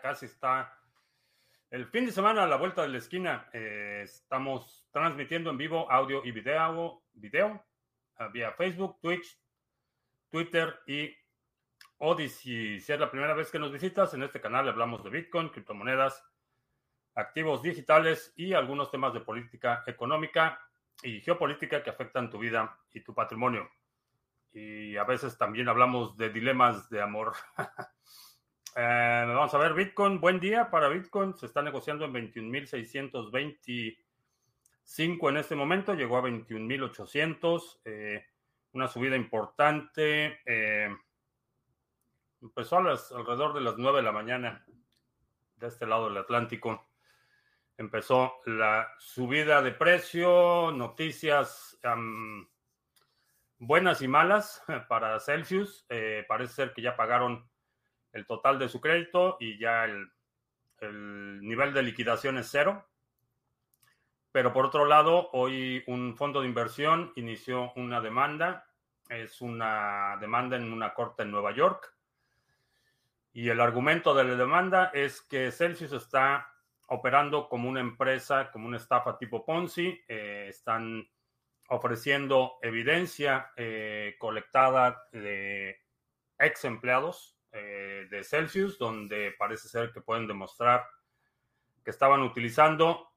casi está el fin de semana a la vuelta de la esquina. Eh, estamos transmitiendo en vivo audio y video, video ah, vía Facebook, Twitch, Twitter y Odyssey. Si es la primera vez que nos visitas, en este canal hablamos de Bitcoin, criptomonedas, activos digitales y algunos temas de política económica y geopolítica que afectan tu vida y tu patrimonio. Y a veces también hablamos de dilemas de amor. Eh, vamos a ver, Bitcoin, buen día para Bitcoin. Se está negociando en 21.625 en este momento. Llegó a 21.800. Eh, una subida importante. Eh, empezó a las, alrededor de las 9 de la mañana de este lado del Atlántico. Empezó la subida de precio, noticias buenas y malas para Celsius. parece ser que ya pagaron el total de su crédito y ya el, nivel de liquidación es cero. Pero por otro lado, hoy un fondo de inversión inició una demanda. Es una demanda en una corte en Nueva York. Y el argumento de la demanda es que Celsius está operando como una empresa, como una estafa tipo Ponzi. Eh, están ofreciendo evidencia eh, colectada de ex empleados eh, de Celsius, donde parece ser que pueden demostrar que estaban utilizando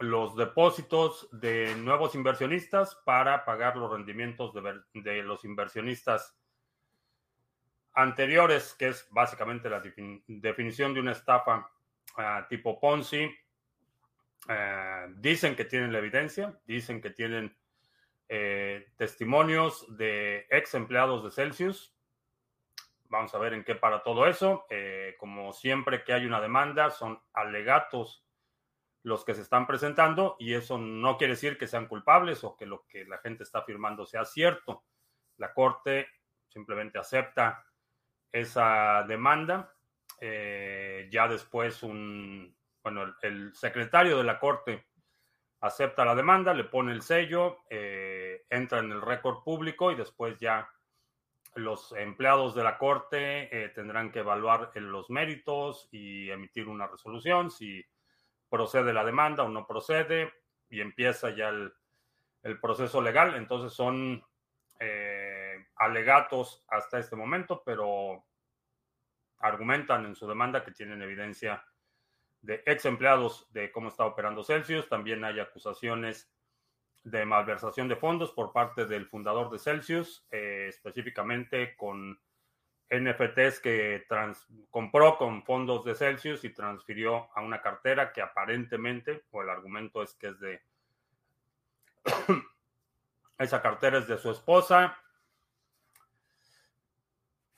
los depósitos de nuevos inversionistas para pagar los rendimientos de, los inversionistas anteriores, que es básicamente la definición de una estafa ah, tipo Ponzi. Eh, dicen que tienen la evidencia, dicen que tienen eh, testimonios de ex empleados de Celsius Vamos a ver en qué para todo eso. Eh, como siempre que hay una demanda, son alegatos los que se están presentando y eso no quiere decir que sean culpables o que lo que la gente está afirmando sea cierto. La Corte simplemente acepta esa demanda. Eh, ya después un, bueno, el, secretario de la Corte acepta la demanda, le pone el sello, eh, entra en el récord público y después ya los empleados de la Corte eh, tendrán que evaluar los méritos y emitir una resolución, si procede la demanda o no procede, y empieza ya el, proceso legal. Entonces son eh, alegatos hasta este momento, pero argumentan en su demanda que tienen evidencia de ex empleados de cómo está operando Celsius. También hay acusaciones de malversación de fondos por parte del fundador de Celsius, eh, específicamente con NFTs que compró con fondos de Celsius y transfirió a una cartera que aparentemente, o el argumento es que es de... Esa cartera es de su esposa.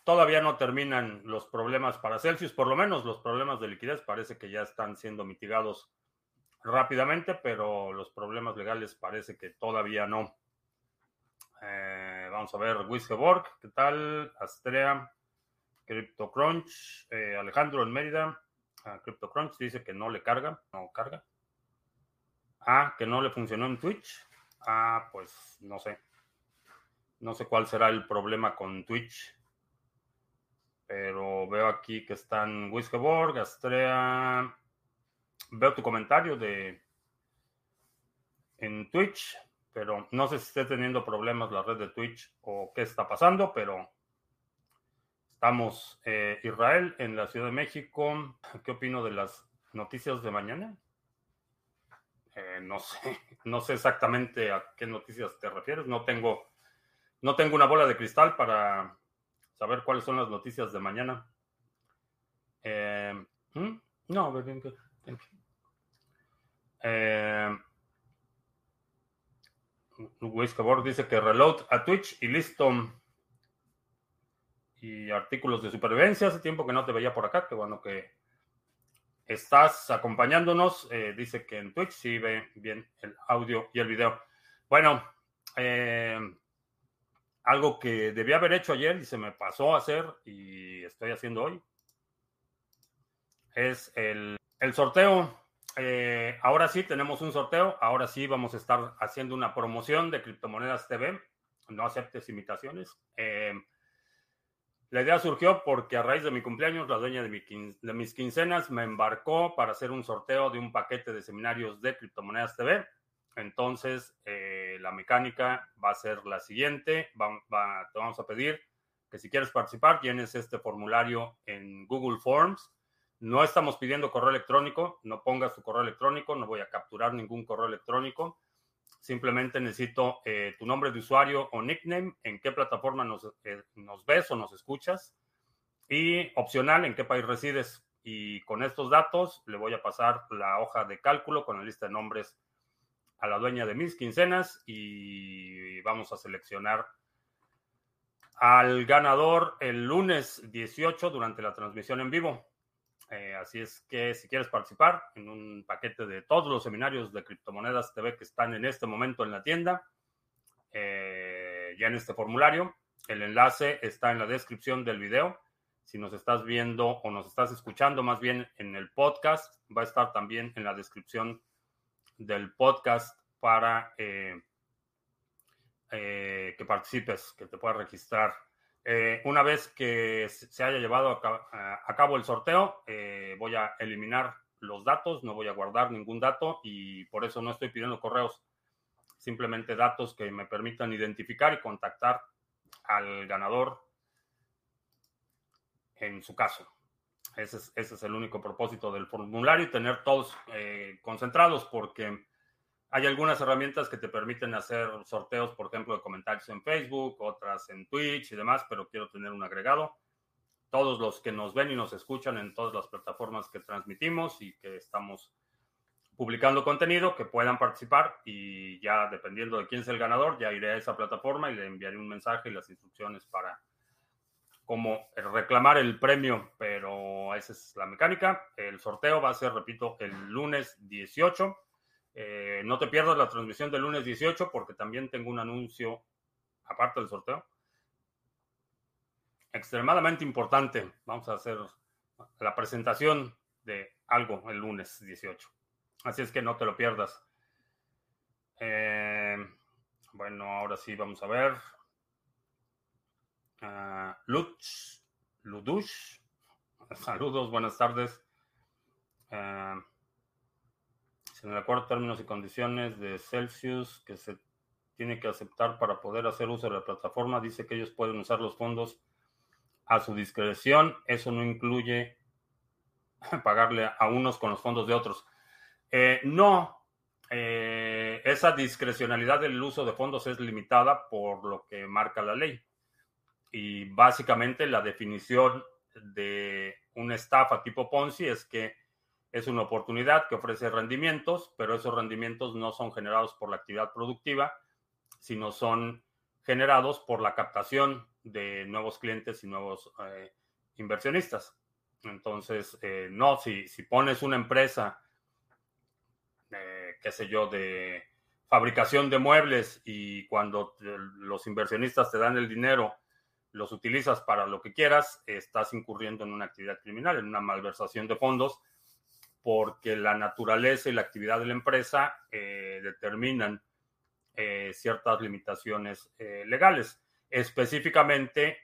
Todavía no terminan los problemas para Celsius, por lo menos los problemas de liquidez parece que ya están siendo mitigados rápidamente, pero los problemas legales parece que todavía no. Eh, vamos a ver, Wisgeborg, ¿qué tal? Astrea, CryptoCrunch, eh, Alejandro en Mérida, uh, CryptoCrunch dice que no le carga, no carga. Ah, que no le funcionó en Twitch. Ah, pues no sé. No sé cuál será el problema con Twitch. Pero veo aquí que están Wisgeborg, Astrea, veo tu comentario de en Twitch, pero no sé si esté teniendo problemas la red de Twitch o qué está pasando, pero estamos eh, Israel en la Ciudad de México. ¿Qué opino de las noticias de mañana? Eh, no sé, no sé exactamente a qué noticias te refieres. No tengo, no tengo una bola de cristal para saber cuáles son las noticias de mañana. Eh, ¿hmm? No, bien, eh, dice que reload a Twitch y listo. Y artículos de supervivencia. Hace tiempo que no te veía por acá. Que bueno que estás acompañándonos. Eh, dice que en Twitch sí ve bien el audio y el video. Bueno, eh, algo que debía haber hecho ayer y se me pasó a hacer y estoy haciendo hoy es el, el sorteo eh, ahora sí tenemos un sorteo. Ahora sí vamos a estar haciendo una promoción de Criptomonedas TV. No aceptes imitaciones. Eh, La idea surgió porque a raíz de mi cumpleaños, la dueña de, mis quincenas me embarcó para hacer un sorteo de un paquete de seminarios de criptomonedas TV. Entonces, eh, la mecánica va a ser la siguiente. te vamos a pedir que si quieres participar, tienes este formulario en Google Forms. No estamos pidiendo correo electrónico, no pongas tu correo electrónico, no voy a capturar ningún correo electrónico. Simplemente necesito eh, tu nombre de usuario o nickname, en qué plataforma nos, eh, nos, ves o nos escuchas y opcional en qué país resides. Y con estos datos le voy a pasar la hoja de cálculo con la lista de nombres a la dueña de mis quincenas y vamos a seleccionar al ganador el lunes 18 durante la transmisión en vivo. Eh, así es que si quieres participar en un paquete de todos los seminarios de criptomonedas TV que están en este momento en la tienda, eh, ya en este formulario, el enlace está en la descripción del video. Si nos estás viendo o nos estás escuchando más bien en el podcast, va a estar también en la descripción del podcast para eh, que participes, que te puedas registrar eh, una vez que se haya llevado a, cabo el sorteo, eh, voy a eliminar los datos, no voy a guardar ningún dato y por eso no estoy pidiendo correos, simplemente datos que me permitan identificar y contactar al ganador en su caso. Ese es, el único propósito del formulario y tener todos eh, concentrados porque hay algunas herramientas que te permiten hacer sorteos, por ejemplo, de comentarios en Facebook, otras en Twitch y demás, pero quiero tener un agregado. Todos los que nos ven y nos escuchan en todas las plataformas que transmitimos y que estamos publicando contenido, que puedan participar y ya dependiendo de quién es el ganador, ya iré a esa plataforma y le enviaré un mensaje y las instrucciones para cómo reclamar el premio, pero esa es la mecánica. El sorteo va a ser, repito, el lunes 18 eh, no te pierdas la transmisión del lunes 18 porque también tengo un anuncio aparte del sorteo. Extremadamente importante. Vamos a hacer la presentación de algo el lunes 18. Así es que no te lo pierdas. Eh, bueno, ahora sí vamos a ver. Uh, Lutz, Ludush. Saludos, buenas tardes. Uh, en el acuerdo de términos y condiciones de Celsius que se tiene que aceptar para poder hacer uso de la plataforma, dice que ellos pueden usar los fondos a su discreción. Eso no incluye pagarle a unos con los fondos de otros. Eh, no, eh, esa discrecionalidad del uso de fondos es limitada por lo que marca la ley. Y básicamente la definición de una estafa tipo Ponzi es que es una oportunidad que ofrece rendimientos, pero esos rendimientos no son generados por la actividad productiva, sino son generados por la captación de nuevos clientes y nuevos eh, inversionistas. Entonces, eh, no, si, pones una empresa, eh, qué sé yo, de fabricación de muebles y cuando los inversionistas te dan el dinero, los utilizas para lo que quieras, estás incurriendo en una actividad criminal, en una malversación de fondos porque la naturaleza y la actividad de la empresa eh, determinan eh, ciertas limitaciones eh, legales. Específicamente,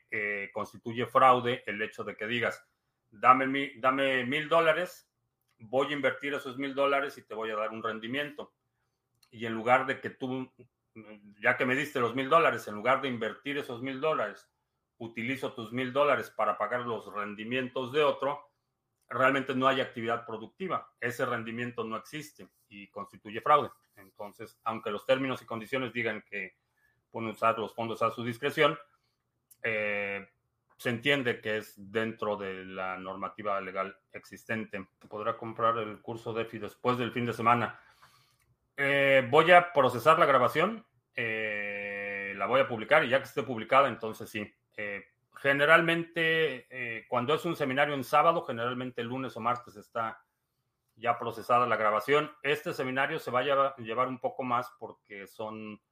constituye fraude el hecho de que digas, dame, dame mil dólares, voy a invertir esos mil dólares y te voy a dar un rendimiento. Y en lugar de que tú, ya que me diste los mil dólares, en lugar de invertir esos mil dólares, utilizo tus mil dólares para pagar los rendimientos de otro, realmente no hay actividad productiva. Ese rendimiento no existe y constituye fraude. Entonces, aunque los términos y condiciones digan que pueden usar los fondos a su discreción, eh, se entiende que es dentro de la normativa legal existente. Podrá comprar el curso DeFi después del fin de semana. Eh, voy a procesar la grabación, eh, la voy a publicar y ya que esté publicada, entonces sí. Generalmente, eh, cuando es un seminario en sábado, generalmente el lunes o martes está ya procesada la grabación. Este seminario se va a llevar, un poco más porque son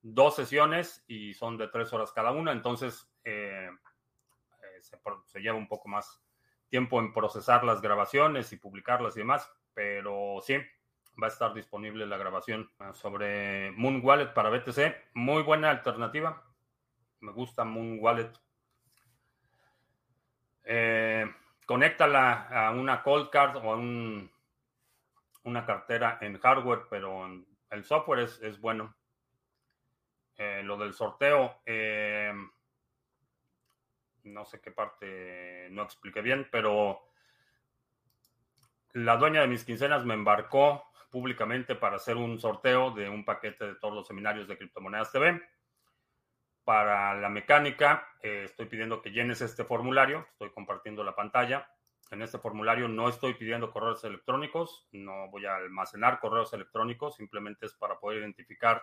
dos sesiones y son de tres horas cada una, entonces eh, eh, se, se, lleva un poco más tiempo en procesar las grabaciones y publicarlas y demás, pero sí, va a estar disponible la grabación sobre Moon Wallet para BTC. Muy buena alternativa. Me gusta Moon Wallet. Eh, conéctala a una cold card o a un, una cartera en hardware, pero el software es, bueno. Eh, lo del sorteo, eh, no sé qué parte no expliqué bien, pero la dueña de mis quincenas me embarcó públicamente para hacer un sorteo de un paquete de todos los seminarios de criptomonedas TV. Para la mecánica, eh, estoy pidiendo que llenes este formulario, estoy compartiendo la pantalla. En este formulario no estoy pidiendo correos electrónicos, no voy a almacenar correos electrónicos, simplemente es para poder identificar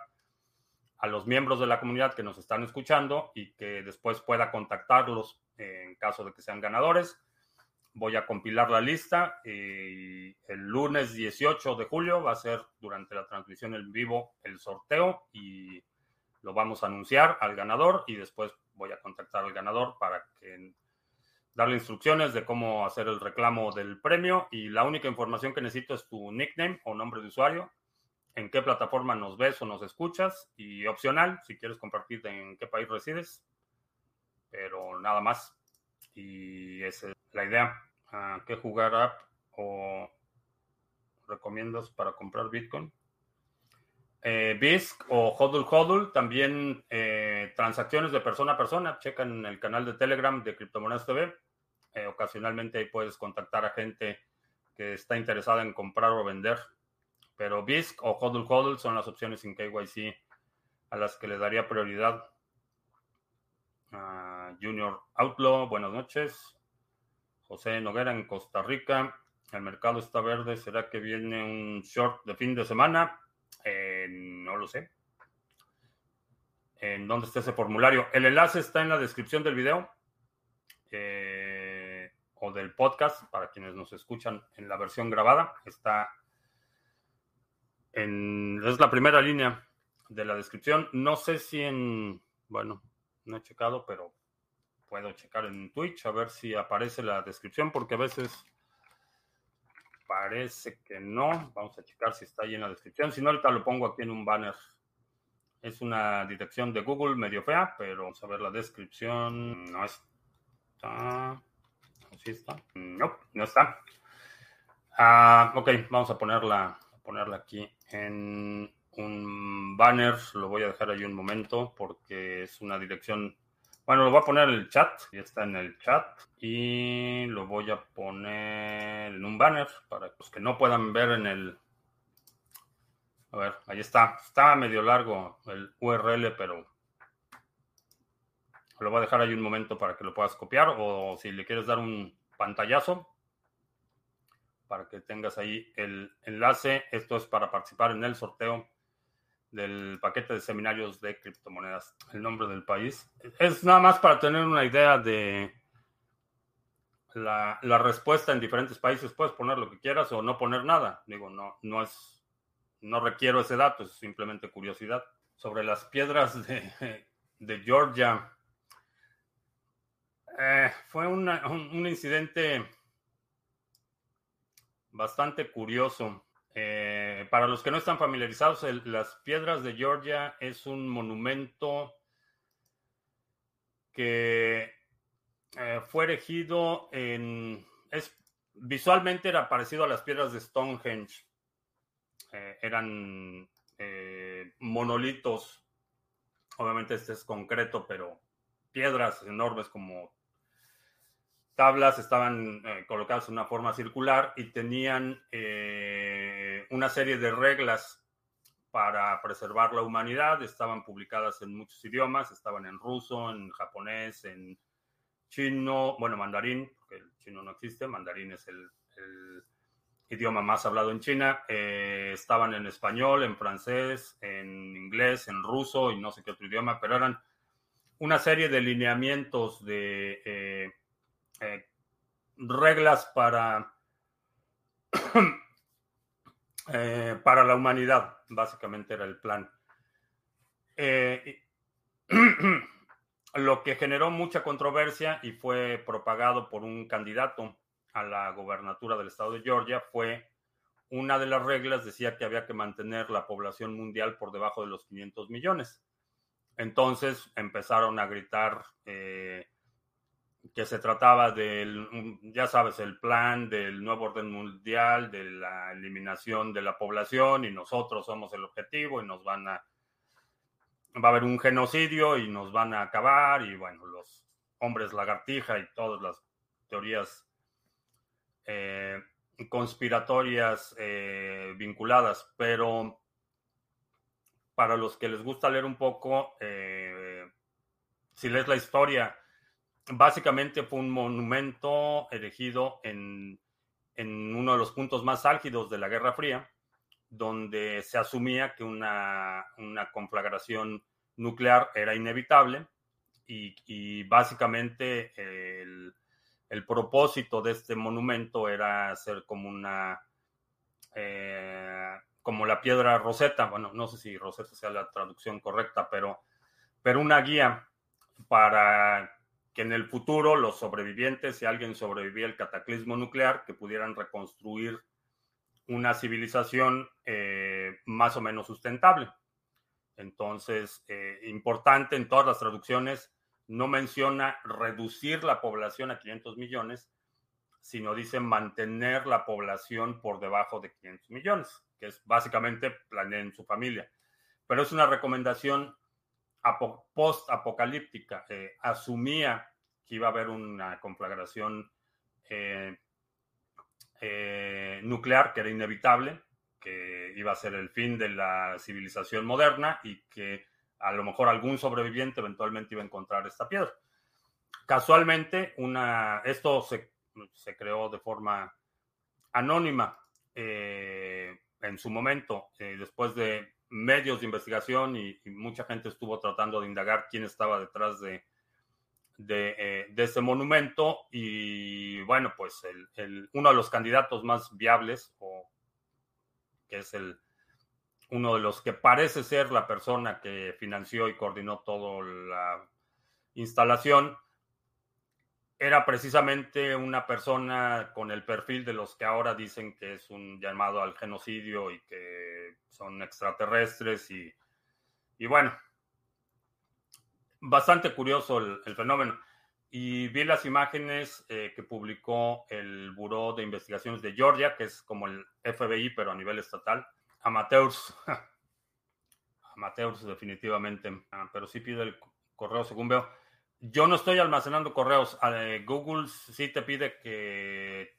a los miembros de la comunidad que nos están escuchando y que después pueda contactarlos en caso de que sean ganadores. Voy a compilar la lista y el lunes 18 de julio va a ser durante la transmisión en vivo el sorteo y lo vamos a anunciar al ganador y después voy a contactar al ganador para que darle instrucciones de cómo hacer el reclamo del premio y la única información que necesito es tu nickname o nombre de usuario, en qué plataforma nos ves o nos escuchas y opcional si quieres compartir en qué país resides, pero nada más. Y esa es la idea. ¿Qué jugar app o recomiendas para comprar Bitcoin? Eh, BISC o HODL HODL, también eh, transacciones de persona a persona. Checan el canal de Telegram de Criptomonedas TV. Eh, ocasionalmente ahí puedes contactar a gente que está interesada en comprar o vender. Pero BISC o HODL HODL son las opciones sin KYC a las que le daría prioridad. Uh, Junior Outlaw, buenas noches. José Noguera en Costa Rica. El mercado está verde. ¿Será que viene un short de fin de semana? Eh, no lo sé. ¿En dónde está ese formulario? El enlace está en la descripción del video eh, o del podcast para quienes nos escuchan en la versión grabada. Está en. Es la primera línea de la descripción. No sé si en. Bueno, no he checado, pero puedo checar en Twitch a ver si aparece la descripción porque a veces Parece que no. Vamos a checar si está ahí en la descripción. Si no, ahorita lo pongo aquí en un banner. Es una dirección de Google medio fea, pero vamos a ver la descripción. No está. ¿Sí está? No, no está. Ah, ok, vamos a ponerla, a ponerla aquí en un banner. Lo voy a dejar ahí un momento porque es una dirección bueno, lo voy a poner en el chat. Ya está en el chat. Y lo voy a poner en un banner para los que no puedan ver en el. A ver, ahí está. Está medio largo el URL, pero lo voy a dejar ahí un momento para que lo puedas copiar. O si le quieres dar un pantallazo para que tengas ahí el enlace. Esto es para participar en el sorteo del paquete de seminarios de criptomonedas, el nombre del país. Es nada más para tener una idea de la, respuesta en diferentes países. Puedes poner lo que quieras o no poner nada. Digo, no, no es, no requiero ese dato, es simplemente curiosidad. Sobre las piedras de, Georgia. Eh, fue un, un incidente bastante curioso. Eh, para los que no están familiarizados, las Piedras de Georgia es un monumento que eh, fue erigido en... Es, visualmente era parecido a las piedras de Stonehenge. Eh, eran monolitos. Obviamente este es concreto, pero piedras enormes como tablas estaban colocadas en una forma circular y tenían una serie de reglas para preservar la humanidad. Estaban publicadas en muchos idiomas, estaban en ruso, en japonés, en chino, bueno, mandarín, porque el chino no existe, mandarín es el, idioma más hablado en China. Eh, estaban en español, en francés, en inglés, en ruso y no sé qué otro idioma, pero eran una serie de lineamientos de eh, reglas para Eh, para la humanidad, básicamente era el plan. Eh, lo que generó mucha controversia y fue propagado por un candidato a la gobernatura del estado de Georgia fue una de las reglas decía que había que mantener la población mundial por debajo de los 500 millones. Entonces empezaron a gritar eh, que se trataba del, ya sabes, el plan del nuevo orden mundial, de la eliminación de la población y nosotros somos el objetivo y nos van a, va a haber un genocidio y nos van a acabar y bueno, los hombres lagartija y todas las teorías eh, conspiratorias eh, vinculadas, pero para los que les gusta leer un poco, eh, si lees la historia, básicamente fue un monumento erigido en, en, uno de los puntos más álgidos de la Guerra Fría, donde se asumía que una, una conflagración nuclear era inevitable y, y básicamente el, el, propósito de este monumento era ser como una... Eh, como la piedra Rosetta, bueno, no sé si Rosetta sea la traducción correcta, pero, pero una guía para que en el futuro los sobrevivientes, si alguien sobrevivía al cataclismo nuclear, que pudieran reconstruir una civilización eh, más o menos sustentable. Entonces, eh, importante en todas las traducciones, no menciona reducir la población a 500 millones, sino dice mantener la población por debajo de 500 millones, que es básicamente planeen su familia. Pero es una recomendación post-apocalíptica. Eh, asumía que iba a haber una conflagración eh, eh, nuclear que era inevitable, que iba a ser el fin de la civilización moderna y que a lo mejor algún sobreviviente eventualmente iba a encontrar esta piedra. Casualmente, una, esto se, creó de forma anónima en su momento, después de medios de investigación y, mucha gente estuvo tratando de indagar quién estaba detrás de, de, eh, ese monumento y bueno, pues uno de los candidatos más viables, o que es el uno de los que parece ser la persona que financió y coordinó toda la instalación, era precisamente una persona con el perfil de los que ahora dicen que es un llamado al genocidio y que son extraterrestres y, y bueno, bastante curioso el, fenómeno. Y vi las imágenes eh, que publicó el Buró de Investigaciones de Georgia, que es como el FBI, pero a nivel estatal. Amateurs. Amateurs, definitivamente. Ah, pero sí pide el correo, según veo. Yo no estoy almacenando correos. Eh, Google sí te pide que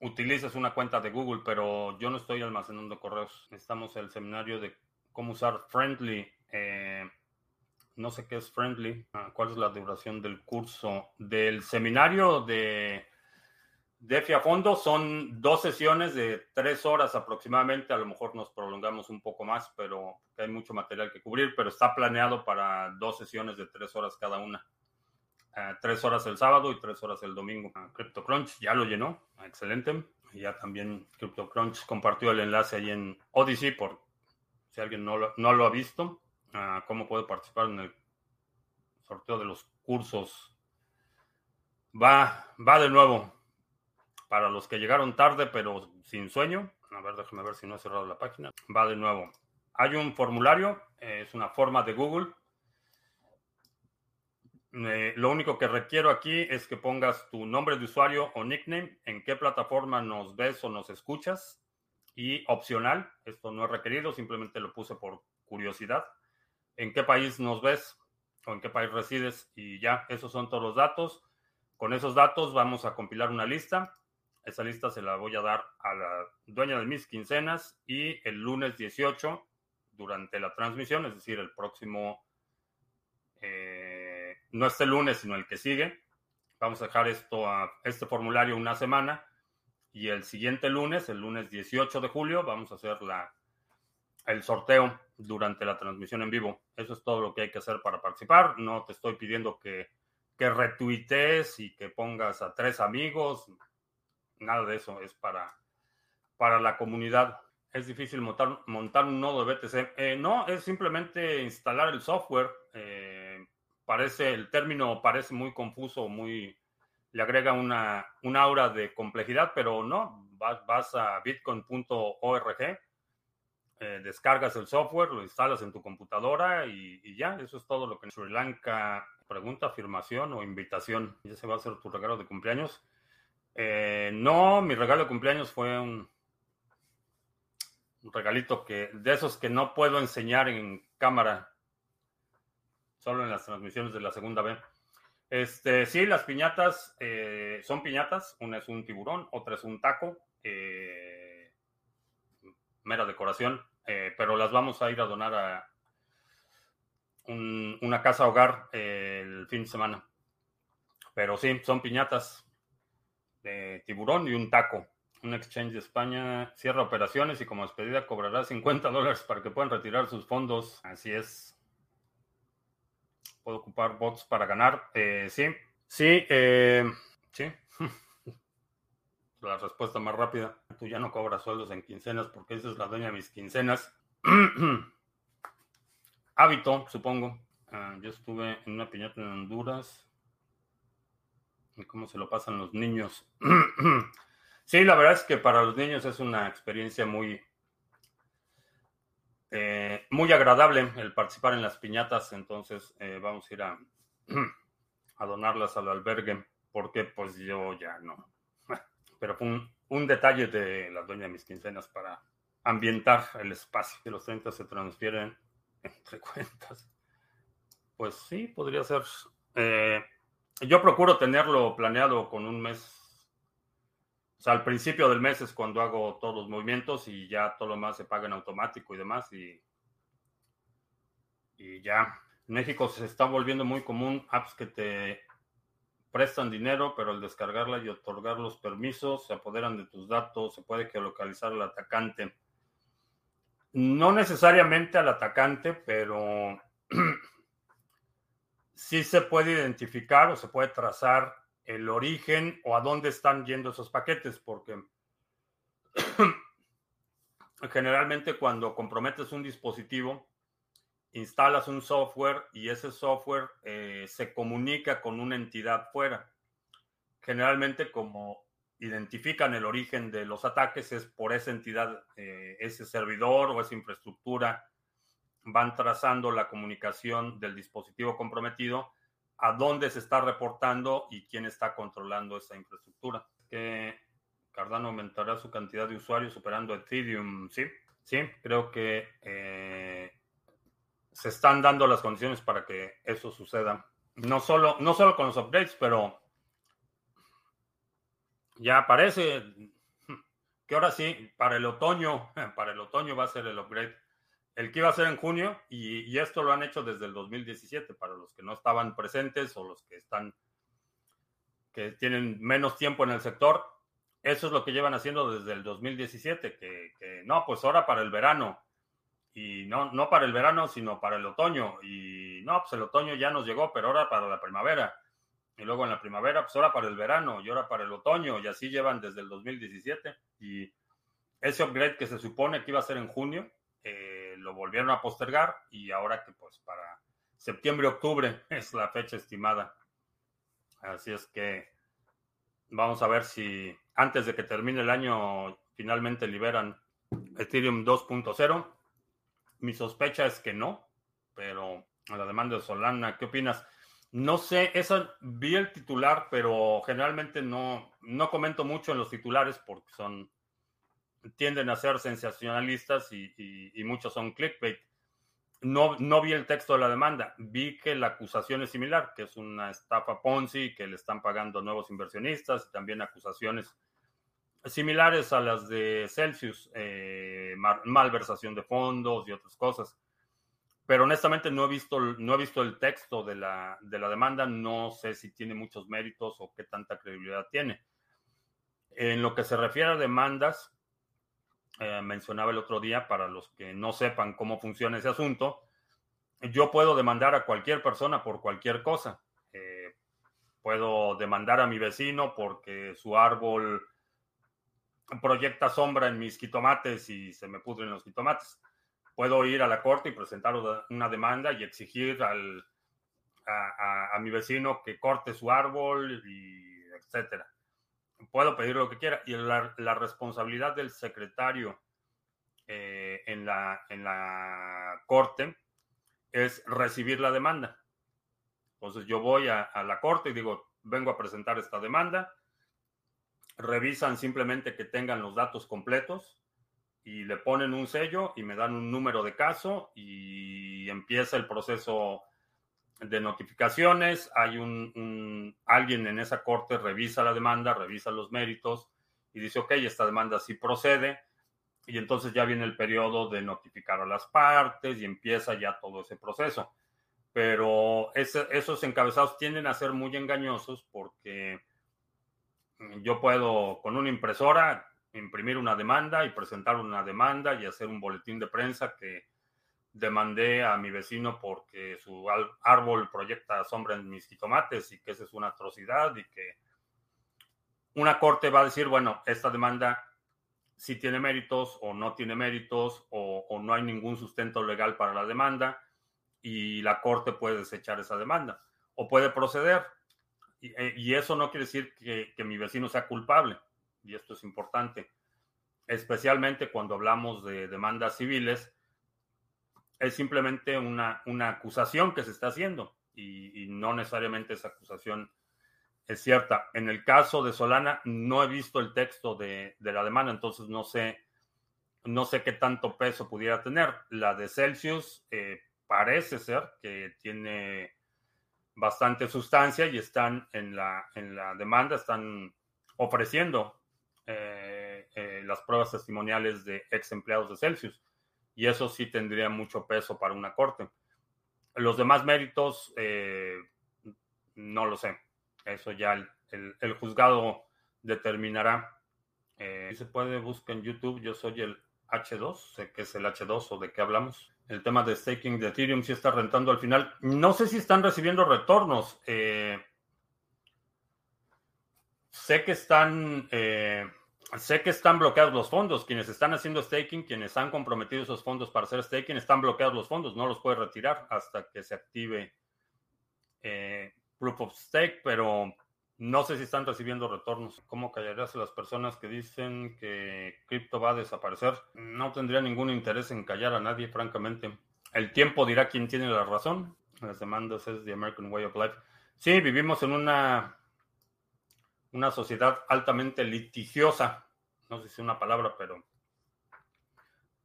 utilices una cuenta de Google, pero yo no estoy almacenando correos. Estamos en el seminario de cómo usar Friendly. Eh, no sé qué es Friendly. Ah, ¿Cuál es la duración del curso? Del seminario de DeFi a fondo son dos sesiones de tres horas aproximadamente. A lo mejor nos prolongamos un poco más, pero hay mucho material que cubrir. Pero está planeado para dos sesiones de tres horas cada una. Eh, tres horas el sábado y tres horas el domingo. Uh, CryptoCrunch ya lo llenó. Excelente. Y ya también CryptoCrunch compartió el enlace ahí en Odyssey por si alguien no lo, ha visto. Uh, cómo puede participar en el sorteo de los cursos. Va, va de nuevo para los que llegaron tarde pero sin sueño, a ver, déjame ver si no he cerrado la página. Va de nuevo. Hay un formulario, eh, es una forma de Google. Eh, lo único que requiero aquí es que pongas tu nombre de usuario o nickname, en qué plataforma nos ves o nos escuchas. Y opcional, esto no es requerido, simplemente lo puse por curiosidad. ¿En qué país nos ves o en qué país resides? Y ya, esos son todos los datos. Con esos datos vamos a compilar una lista esa lista se la voy a dar a la dueña de mis quincenas y el lunes 18, durante la transmisión, es decir, el próximo, eh, no este lunes, sino el que sigue. Vamos a dejar esto a este formulario una semana y el siguiente lunes, el lunes 18 de julio, vamos a hacer la, el sorteo durante la transmisión en vivo. Eso es todo lo que hay que hacer para participar. No te estoy pidiendo que, que retuitees y que pongas a tres amigos nada de eso, es para, para la comunidad. Es difícil montar, montar un nodo de BTC. Eh, no, es simplemente instalar el software. Eh, parece, el término parece muy confuso, muy, le agrega una, una aura de complejidad, pero no, vas, vas a bitcoin.org eh, descargas el software, lo instalas en tu computadora y, ya, eso es todo lo que en Sri Lanka pregunta, afirmación o invitación. ¿Ya se va a hacer tu regalo de cumpleaños? Eh, no, mi regalo de cumpleaños fue un, un regalito que de esos que no puedo enseñar en cámara, solo en las transmisiones de la segunda vez. Este, sí, las piñatas eh, son piñatas. Una es un tiburón, otra es un taco. Eh, mera decoración. Eh, pero las vamos a ir a donar a una casa hogar el fin de semana. Pero sí, son piñatas tiburón y un taco. Un exchange de España cierra operaciones y como despedida cobrará 50 dólares para que puedan retirar sus fondos. Así es puedo ocupar bots para ganar. Eh, sí, sí, eh, sí. la respuesta más rápida. Tú ya no cobras sueldos en quincenas porque esa es la dueña de mis quincenas. Hábito, supongo. Ah, yo estuve en una piñata en Honduras. ¿Y cómo se lo pasan los niños? sí, la verdad es que para los niños es una experiencia muy, eh, muy agradable el participar en las piñatas, entonces eh, vamos a ir a, a, donarlas al albergue, porque pues yo ya no. Pero fue un, detalle de la dueña de mis quincenas para ambientar el espacio, que los 30 se transfieren entre cuentas. Pues sí, podría ser. Eh, yo procuro tenerlo planeado con un mes o sea, al principio del mes es cuando hago todos los movimientos y ya todo lo más se paga en automático y demás. Y, y ya. En México se está volviendo muy común apps que te prestan dinero, pero al descargarla y otorgar los permisos se apoderan de tus datos, se puede geolocalizar al atacante. No necesariamente al atacante, pero sí se puede identificar o se puede trazar el origen o a dónde están yendo esos paquetes, porque generalmente cuando comprometes un dispositivo, instalas un software y ese software eh, se comunica con una entidad fuera. Generalmente como identifican el origen de los ataques es por esa entidad, eh, ese servidor o esa infraestructura, van trazando la comunicación del dispositivo comprometido a dónde se está reportando y quién está controlando esa infraestructura. Que Cardano aumentará su cantidad de usuarios superando Ethereum. Sí, sí, creo que eh, se están dando las condiciones para que eso suceda. No solo, no solo con los upgrades, pero ya parece que ahora sí, para el otoño, para el otoño va a ser el upgrade el que iba a ser en junio, y, esto lo han hecho desde el 2017, para los que no estaban presentes o los que están, que tienen menos tiempo en el sector, eso es lo que llevan haciendo desde el 2017, que, que no, pues ahora para el verano, y no, no para el verano, sino para el otoño, y no, pues el otoño ya nos llegó, pero ahora para la primavera, y luego en la primavera, pues ahora para el verano, y ahora para el otoño, y así llevan desde el 2017, y ese upgrade que se supone que iba a ser en junio, eh, lo volvieron a postergar y ahora que pues para septiembre, octubre es la fecha estimada. Así es que vamos a ver si antes de que termine el año finalmente liberan Ethereum 2.0. Mi sospecha es que no, pero a la demanda de Solana, ¿qué opinas? No sé, eso vi el titular, pero generalmente no, no comento mucho en los titulares porque son tienden a ser sensacionalistas y, muchos son clickbait. No, no vi el texto de la demanda, vi que la acusación es similar, que es una estafa Ponzi, que le están pagando nuevos inversionistas, y también acusaciones similares a las de Celsius, eh, malversación de fondos y otras cosas. Pero honestamente no he visto, no he visto el texto de la, de la demanda, no sé si tiene muchos méritos o qué tanta credibilidad tiene. En lo que se refiere a demandas, eh, mencionaba el otro día, para los que no sepan cómo funciona ese asunto, yo puedo demandar a cualquier persona por cualquier cosa. Eh, puedo demandar a mi vecino porque su árbol proyecta sombra en mis quitomates y se me pudren los quitomates. Puedo ir a la corte y presentar una demanda y exigir al, a, mi vecino que corte su árbol y etcétera puedo pedir lo que quiera. Y la, responsabilidad del secretario eh, en, la, en la corte es recibir la demanda. Entonces yo voy a, la corte y digo, vengo a presentar esta demanda. Revisan simplemente que tengan los datos completos y le ponen un sello y me dan un número de caso y empieza el proceso de notificaciones. Hay un, alguien en esa corte revisa la demanda, revisa los méritos y dice, ok, esta demanda sí procede y entonces ya viene el periodo de notificar a las partes y empieza ya todo ese proceso. Pero esos encabezados tienden a ser muy engañosos porque yo puedo con una impresora imprimir una demanda y presentar una demanda y hacer un boletín de prensa que demandé a mi vecino porque su árbol proyecta sombra en mis jitomates y que esa es una atrocidad y que una corte va a decir, bueno, esta demanda si tiene méritos o no tiene méritos o, no hay ningún sustento legal para la demanda y la corte puede desechar esa demanda o puede proceder. Y, eh, eso no quiere decir que, mi vecino sea culpable y esto es importante, especialmente cuando hablamos de demandas civiles, es simplemente una, una acusación que se está haciendo y, no necesariamente esa acusación es cierta. En el caso de Solana, no he visto el texto de, la demanda, entonces no sé, no sé qué tanto peso pudiera tener. La de Celsius eh, parece ser que tiene bastante sustancia y están en la, en la demanda, están ofreciendo eh, eh, las pruebas testimoniales de ex empleados de Celsius. Y eso sí tendría mucho peso para una corte. Los demás méritos, no lo sé. Eso ya el, juzgado determinará. Eh, se puede buscar en YouTube, yo soy el H2, sé que es el H2 o de qué hablamos. El tema de staking de Ethereum sí está rentando al final. No sé si están recibiendo retornos. Eh, sé que están... Eh, sé que están bloqueados los fondos. Quienes están haciendo staking, quienes han comprometido esos fondos para hacer staking, están bloqueados los fondos. No los puede retirar hasta que se active eh, proof of stake, pero no sé si están recibiendo retornos. ¿Cómo callarías a las personas que dicen que cripto va a desaparecer? No tendría ningún interés en callar a nadie, francamente. El tiempo dirá quién tiene la razón. Las demandas es the American Way of Life. Sí, vivimos en una, una sociedad altamente litigiosa. No sé si es una palabra, pero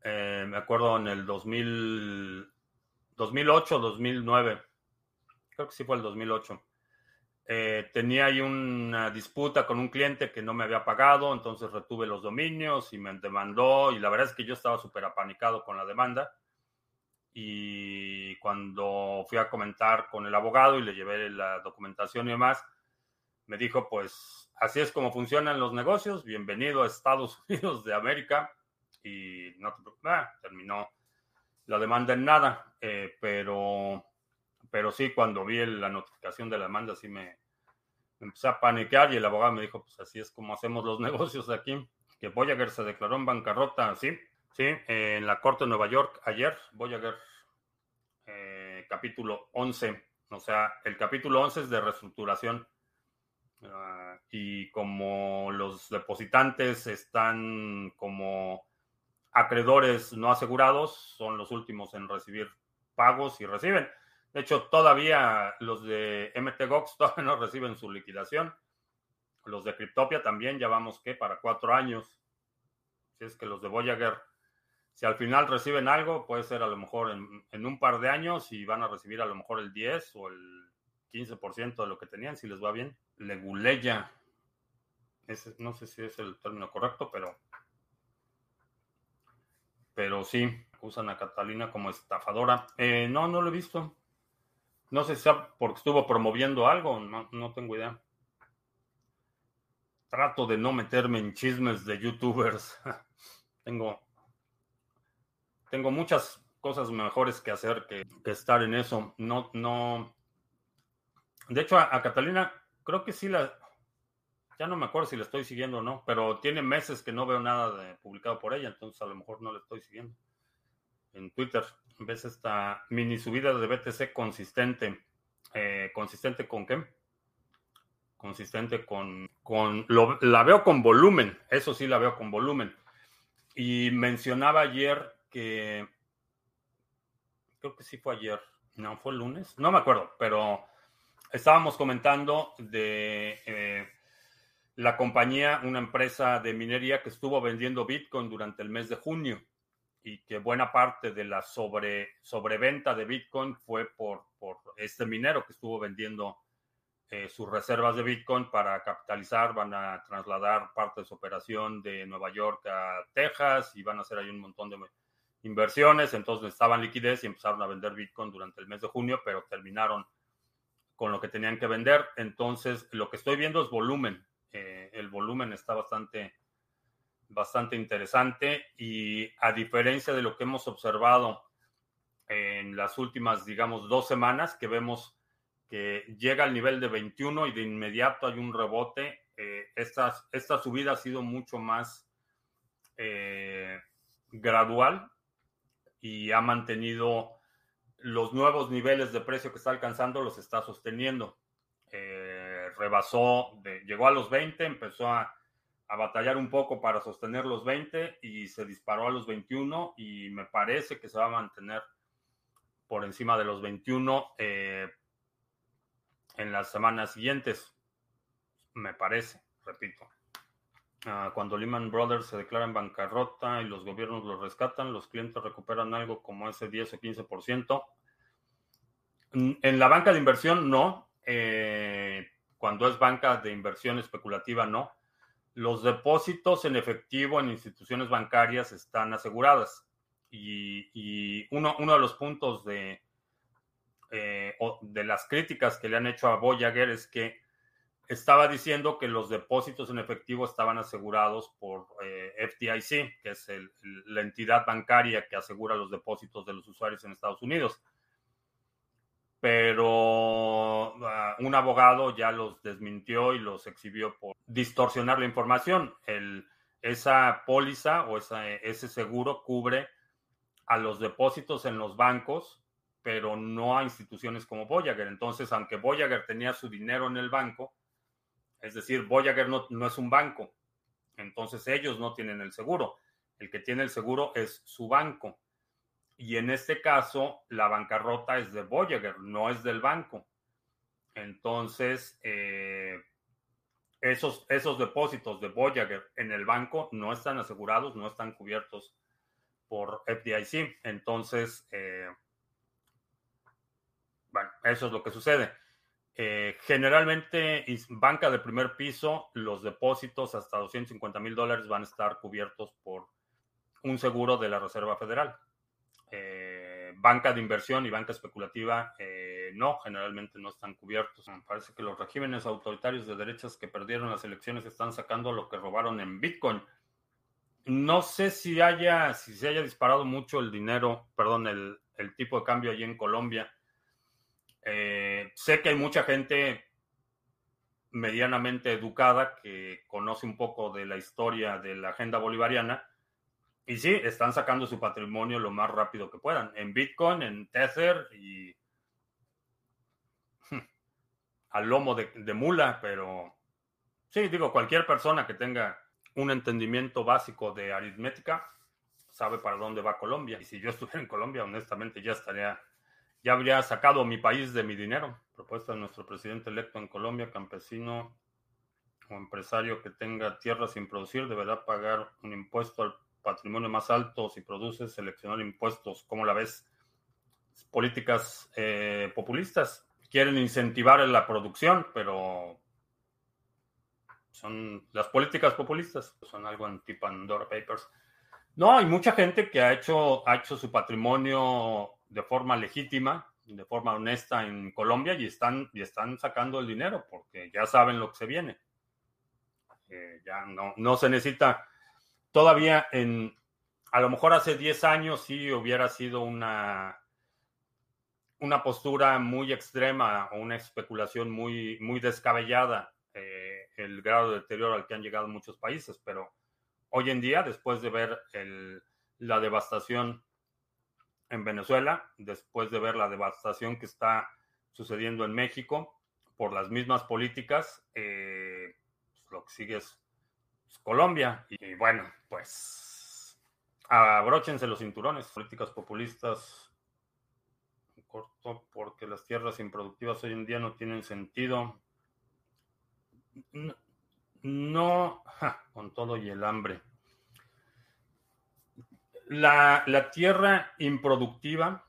eh, me acuerdo en el 2000, 2008, 2009 creo que sí fue el 2008. Eh, tenía ahí una disputa con un cliente que no me había pagado, entonces retuve los dominios y me demandó y la verdad es que yo estaba súper apanicado con la demanda y cuando fui a comentar con el abogado y le llevé la documentación y demás, me dijo, pues así es como funcionan los negocios, bienvenido a Estados Unidos de América y no ah, terminó la demanda en nada, eh, pero pero sí, cuando vi la notificación de la demanda, sí me, empecé a paniquear y el abogado me dijo, pues así es como hacemos los negocios aquí, que Voyager se declaró en bancarrota, sí, sí, en la Corte de Nueva York ayer, Voyager, eh, capítulo 11, o sea, el capítulo 11 es de reestructuración. Ah, y como los depositantes están como acreedores no asegurados, son los últimos en recibir pagos y reciben. De hecho, todavía los de MTGOX todavía no reciben su liquidación. Los de Cryptopia también, ya vamos que para cuatro años. Si es que los de Voyager, si al final reciben algo, puede ser a lo mejor en, un par de años y van a recibir a lo mejor el 10 o el 15% de lo que tenían, si les va bien. Leguleya. No sé si es el término correcto, pero. Pero sí, usan a Catalina como estafadora. Eh, no, no lo he visto. No sé si sea porque estuvo promoviendo algo, no, no tengo idea. Trato de no meterme en chismes de youtubers. tengo, tengo muchas cosas mejores que hacer que, estar en eso. No, no. De hecho, a, Catalina, creo que sí la. Ya no me acuerdo si la estoy siguiendo o no, pero tiene meses que no veo nada publicado por ella, entonces a lo mejor no la estoy siguiendo. En Twitter ves esta mini subida de BTC consistente. Eh, ¿Consistente con qué? Consistente con... con la veo con volumen, eso sí la veo con volumen. y mencionaba ayer que, creo que sí fue ayer, no, fue el lunes, no me acuerdo, pero estábamos comentando de eh, la compañía, una empresa de minería que estuvo vendiendo Bitcoin durante el mes de junio y que buena parte de la sobre, sobreventa de Bitcoin fue por, por este minero que estuvo vendiendo eh, sus reservas de Bitcoin para capitalizar. Van a trasladar parte de su operación de Nueva York a Texas y van a hacer ahí un montón de inversiones. Entonces estaban liquidez y empezaron a vender Bitcoin durante el mes de junio, pero terminaron con lo que tenían que vender. Entonces, lo que estoy viendo es volumen. Eh, el volumen está bastante bastante interesante y a diferencia de lo que hemos observado en las últimas, digamos, dos semanas, que vemos que llega al nivel de 21 y de inmediato hay un rebote, eh, esta, subida ha sido mucho más eh, gradual y ha mantenido los nuevos niveles de precio que está alcanzando, los está sosteniendo. Eh, rebasó, llegó a los 20, empezó a batallar un poco para sostener los 20 y se disparó a los 21 y me parece que se va a mantener por encima de los 21 eh, en las semanas siguientes. Me parece, repito. Ah, cuando Lehman Brothers se declara en bancarrota y los gobiernos lo rescatan, los clientes recuperan algo como ese 10 o 15%. En la banca de inversión no. Eh, cuando es banca de inversión especulativa no los depósitos en efectivo en instituciones bancarias están aseguradas. Y, uno, de los puntos de, eh, de las críticas que le han hecho a Voyager es que estaba diciendo que los depósitos en efectivo estaban asegurados por eh, FDIC, que es la entidad bancaria que asegura los depósitos de los usuarios en Estados Unidos pero ah, un abogado ya los desmintió y los exhibió por distorsionar la información. esa póliza o ese seguro cubre a los depósitos en los bancos, pero no a instituciones como Voyager. Entonces, aunque Voyager tenía su dinero en el banco, es decir, Voyager no, no es un banco, entonces ellos no tienen el seguro. El que tiene el seguro es su banco. Y en este caso, la bancarrota es de Voyager, no es del banco. Entonces, eh, esos, esos depósitos de Voyager en el banco no están asegurados, no están cubiertos por FDIC. Entonces, eh, bueno, eso es lo que sucede. Eh, generalmente, banca de primer piso, los depósitos hasta 250 mil dólares van a estar cubiertos por un seguro de la Reserva Federal. Eh, banca de inversión y banca especulativa eh, no, generalmente no están cubiertos. Me parece que los regímenes autoritarios de derechas que perdieron las elecciones están sacando lo que robaron en Bitcoin. No sé si haya, si se haya disparado mucho el dinero, perdón, el, tipo de cambio allí en Colombia. Eh, sé que hay mucha gente medianamente educada que conoce un poco de la historia de la agenda bolivariana y sí, están sacando su patrimonio lo más rápido que puedan. En Bitcoin, en Tether y al lomo de, mula, pero sí, digo, cualquier persona que tenga un entendimiento básico de aritmética sabe para dónde va Colombia. Y si yo estuviera en Colombia, honestamente ya estaría, ya habría sacado mi país de mi dinero. Propuesta de nuestro presidente electo en Colombia, campesino o empresario que tenga tierra sin producir deberá pagar un impuesto al patrimonio más alto, si produces, seleccionar impuestos, ¿cómo la ves? Políticas eh, populistas. Quieren incentivar la producción, pero son las políticas populistas, son algo en tipo Pandora Papers. No, hay mucha gente que ha hecho, ha hecho su patrimonio de forma legítima, de forma honesta en Colombia y están, y están sacando el dinero porque ya saben lo que se viene. Eh, ya no, no se necesita todavía en, a lo mejor hace 10 años sí hubiera sido una, una postura muy extrema o una especulación muy, muy descabellada eh, el grado de deterioro al que han llegado muchos países, pero hoy en día, después de ver la devastación en Venezuela, después de ver la devastación que está sucediendo en México por las mismas políticas, eh, pues, lo que sigue es Colombia. Y bueno, pues abróchense los cinturones. Políticas populistas corto porque las tierras improductivas hoy en día no tienen sentido. No, con todo y el hambre. La, tierra improductiva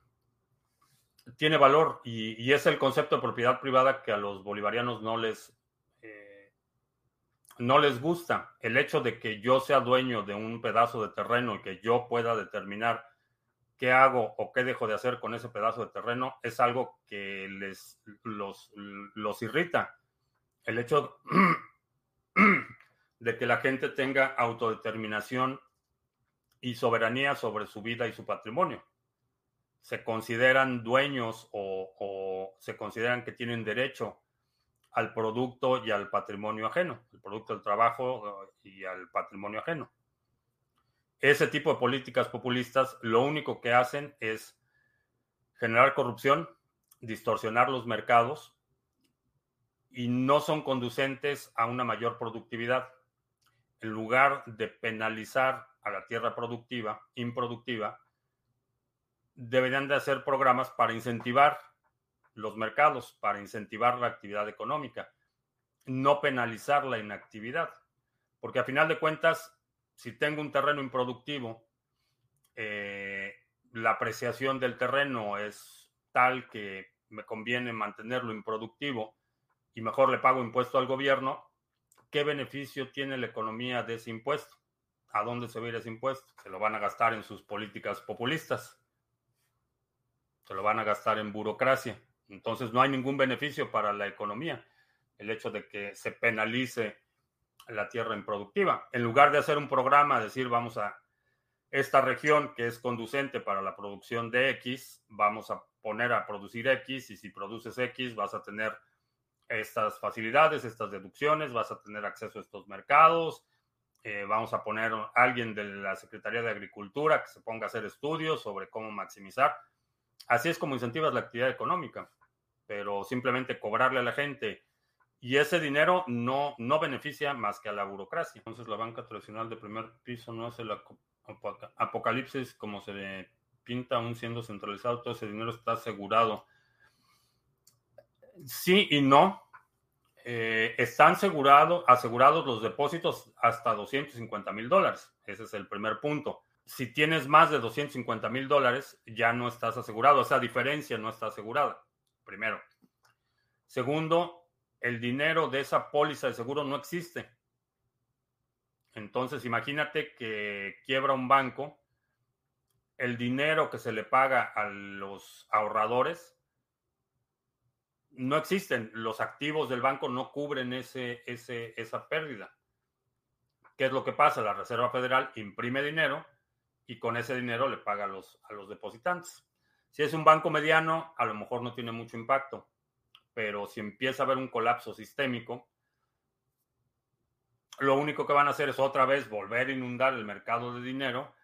tiene valor y, es el concepto de propiedad privada que a los bolivarianos no les, eh, no les gusta. El hecho de que yo sea dueño de un pedazo de terreno y que yo pueda determinar qué hago o qué dejo de hacer con ese pedazo de terreno es algo que les los, los irrita. El hecho de que la gente tenga autodeterminación y soberanía sobre su vida y su patrimonio. Se consideran dueños o, se consideran que tienen derecho al producto y al patrimonio ajeno, el producto del trabajo eh, y al patrimonio ajeno. Ese tipo de políticas populistas lo único que hacen es generar corrupción, distorsionar los mercados y no son conducentes a una mayor productividad. En lugar de penalizar a la tierra productiva, improductiva, deberían de hacer programas para incentivar los mercados, para incentivar la actividad económica, no penalizar la inactividad. Porque a final de cuentas, si tengo un terreno improductivo, eh, la apreciación del terreno es tal que me conviene mantenerlo improductivo y mejor le pago impuesto al gobierno, ¿qué beneficio tiene la economía de ese impuesto? ¿A dónde se va a ir ese impuesto? Se lo van a gastar en sus políticas populistas. Se lo van a gastar en burocracia. Entonces no hay ningún beneficio para la economía el hecho de que se penalice la tierra improductiva. En lugar de hacer un programa, decir vamos a esta región que es conducente para la producción de X, vamos a poner a producir X y si produces X vas a tener estas facilidades, estas deducciones, vas a tener acceso a estos mercados. Eh, vamos a poner a alguien de la Secretaría de Agricultura que se ponga a hacer estudios sobre cómo maximizar. Así es como incentivas la actividad económica, pero simplemente cobrarle a la gente y ese dinero no, no beneficia más que a la burocracia. Entonces la banca tradicional de primer piso no es el apocalipsis como se pinta aún siendo centralizado, todo ese dinero está asegurado. Sí y no. Eh, están asegurado, asegurados los depósitos hasta 250 mil dólares. Ese es el primer punto. Si tienes más de 250 mil dólares, ya no estás asegurado. Esa diferencia no está asegurada. Primero. Segundo, el dinero de esa póliza de seguro no existe. Entonces, imagínate que quiebra un banco, el dinero que se le paga a los ahorradores no existen. Los activos del banco no cubren ese, esa pérdida. ¿Qué es lo que pasa? La Reserva Federal imprime dinero y con ese dinero le paga los, a los depositantes. Si es un banco mediano, a lo mejor no tiene mucho impacto pero si empieza a haber un colapso sistémico, lo único que van a hacer es otra vez volver a inundar el mercado de dinero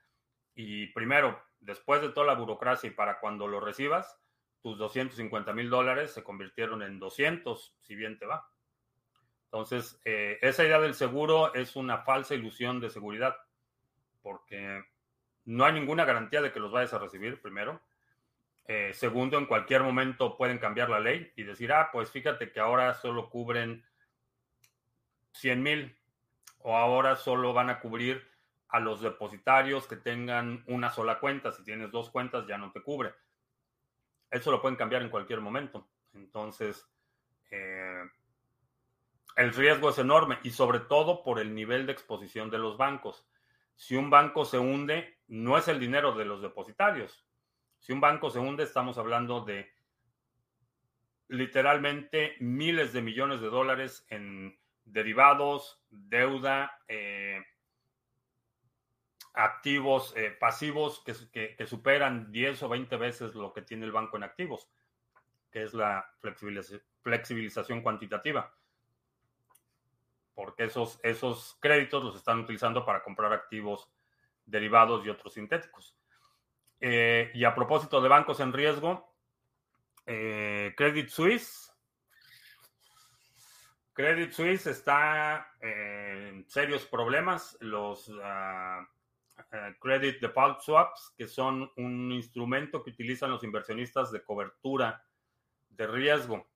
y primero, después de toda la burocracia y para cuando lo recibas, tus 250 mil dólares se convirtieron en 200, si bien te va. Entonces, eh, esa idea del seguro es una falsa ilusión de seguridad, porque no hay ninguna garantía de que los vayas a recibir, primero. Eh, segundo, en cualquier momento pueden cambiar la ley y decir, ah, pues fíjate que ahora solo cubren 100 mil o ahora solo van a cubrir a los depositarios que tengan una sola cuenta. Si tienes dos cuentas ya no te cubre. Eso lo pueden cambiar en cualquier momento. Entonces, eh, el riesgo es enorme y sobre todo por el nivel de exposición de los bancos. Si un banco se hunde, no es el dinero de los depositarios, si un banco se hunde, estamos hablando de literalmente miles de millones de dólares en derivados, deuda, eh, activos eh, pasivos que, superan 10 o 20 veces lo que tiene el banco en activos, que es la flexibilización cuantitativa. Porque esos, esos créditos los están utilizando para comprar activos derivados y otros sintéticos. Eh, y a propósito de bancos en riesgo, eh, Credit Suisse. Credit Suisse está en serios problemas. Los, ah, eh, Credit Default Swaps, que son un instrumento que utilizan los inversionistas de cobertura de riesgo.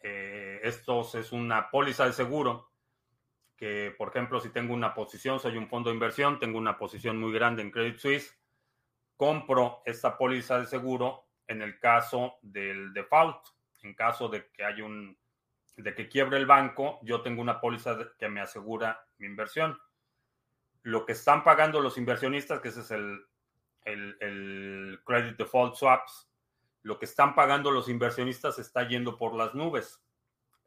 Eh, estos es una póliza de seguro que, por ejemplo, si tengo una posición, soy un fondo de inversión, tengo una posición muy grande en Credit Suisse, compro esta póliza de seguro en el caso del default, en caso de que haya un de que quiebre el banco, yo tengo una póliza que me asegura mi inversión. Lo que están pagando los inversionistas, que ese es el, el, credit default swaps, lo que están pagando los inversionistas está yendo por las nubes,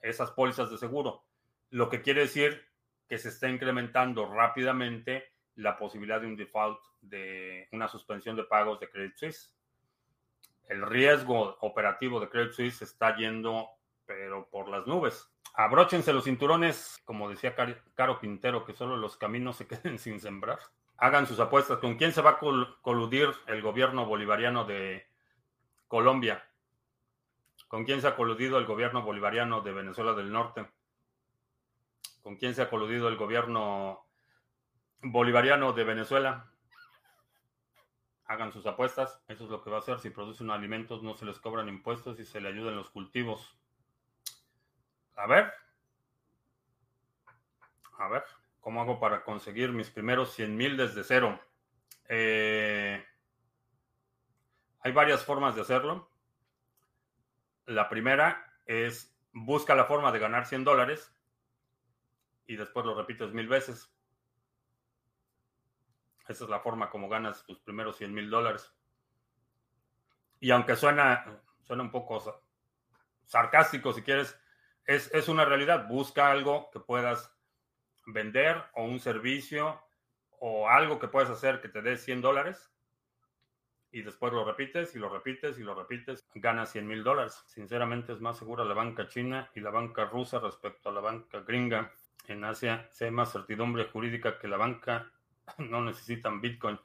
esas pólizas de seguro. Lo que quiere decir que se está incrementando rápidamente la posibilidad de un default, de una suspensión de pagos de Credit Suisse. El riesgo operativo de Credit Suisse está yendo, pero por las nubes. Abróchense los cinturones, como decía Caro Quintero, que solo los caminos se queden sin sembrar. Hagan sus apuestas. ¿Con quién se va a coludir el gobierno bolivariano de Colombia? ¿Con quién se ha coludido el gobierno bolivariano de Venezuela del Norte? ¿Con quién se ha coludido el gobierno bolivariano de Venezuela? Hagan sus apuestas. Eso es lo que va a hacer. Si producen alimentos, no se les cobran impuestos y se le ayudan los cultivos. A ver. A ver. ¿Cómo hago para conseguir mis primeros 100 mil desde cero? Eh, hay varias formas de hacerlo. La primera es busca la forma de ganar 100 dólares y después lo repites mil veces. Esa es la forma como ganas tus primeros 100 mil dólares. Y aunque suena, suena un poco sarcástico, si quieres, es, es una realidad. Busca algo que puedas vender o un servicio o algo que puedas hacer que te dé 100 dólares y después lo repites y lo repites y lo repites, ganas 100 mil dólares. Sinceramente es más segura la banca china y la banca rusa respecto a la banca gringa en Asia si hay más certidumbre jurídica que la banca, no necesitan Bitcoin.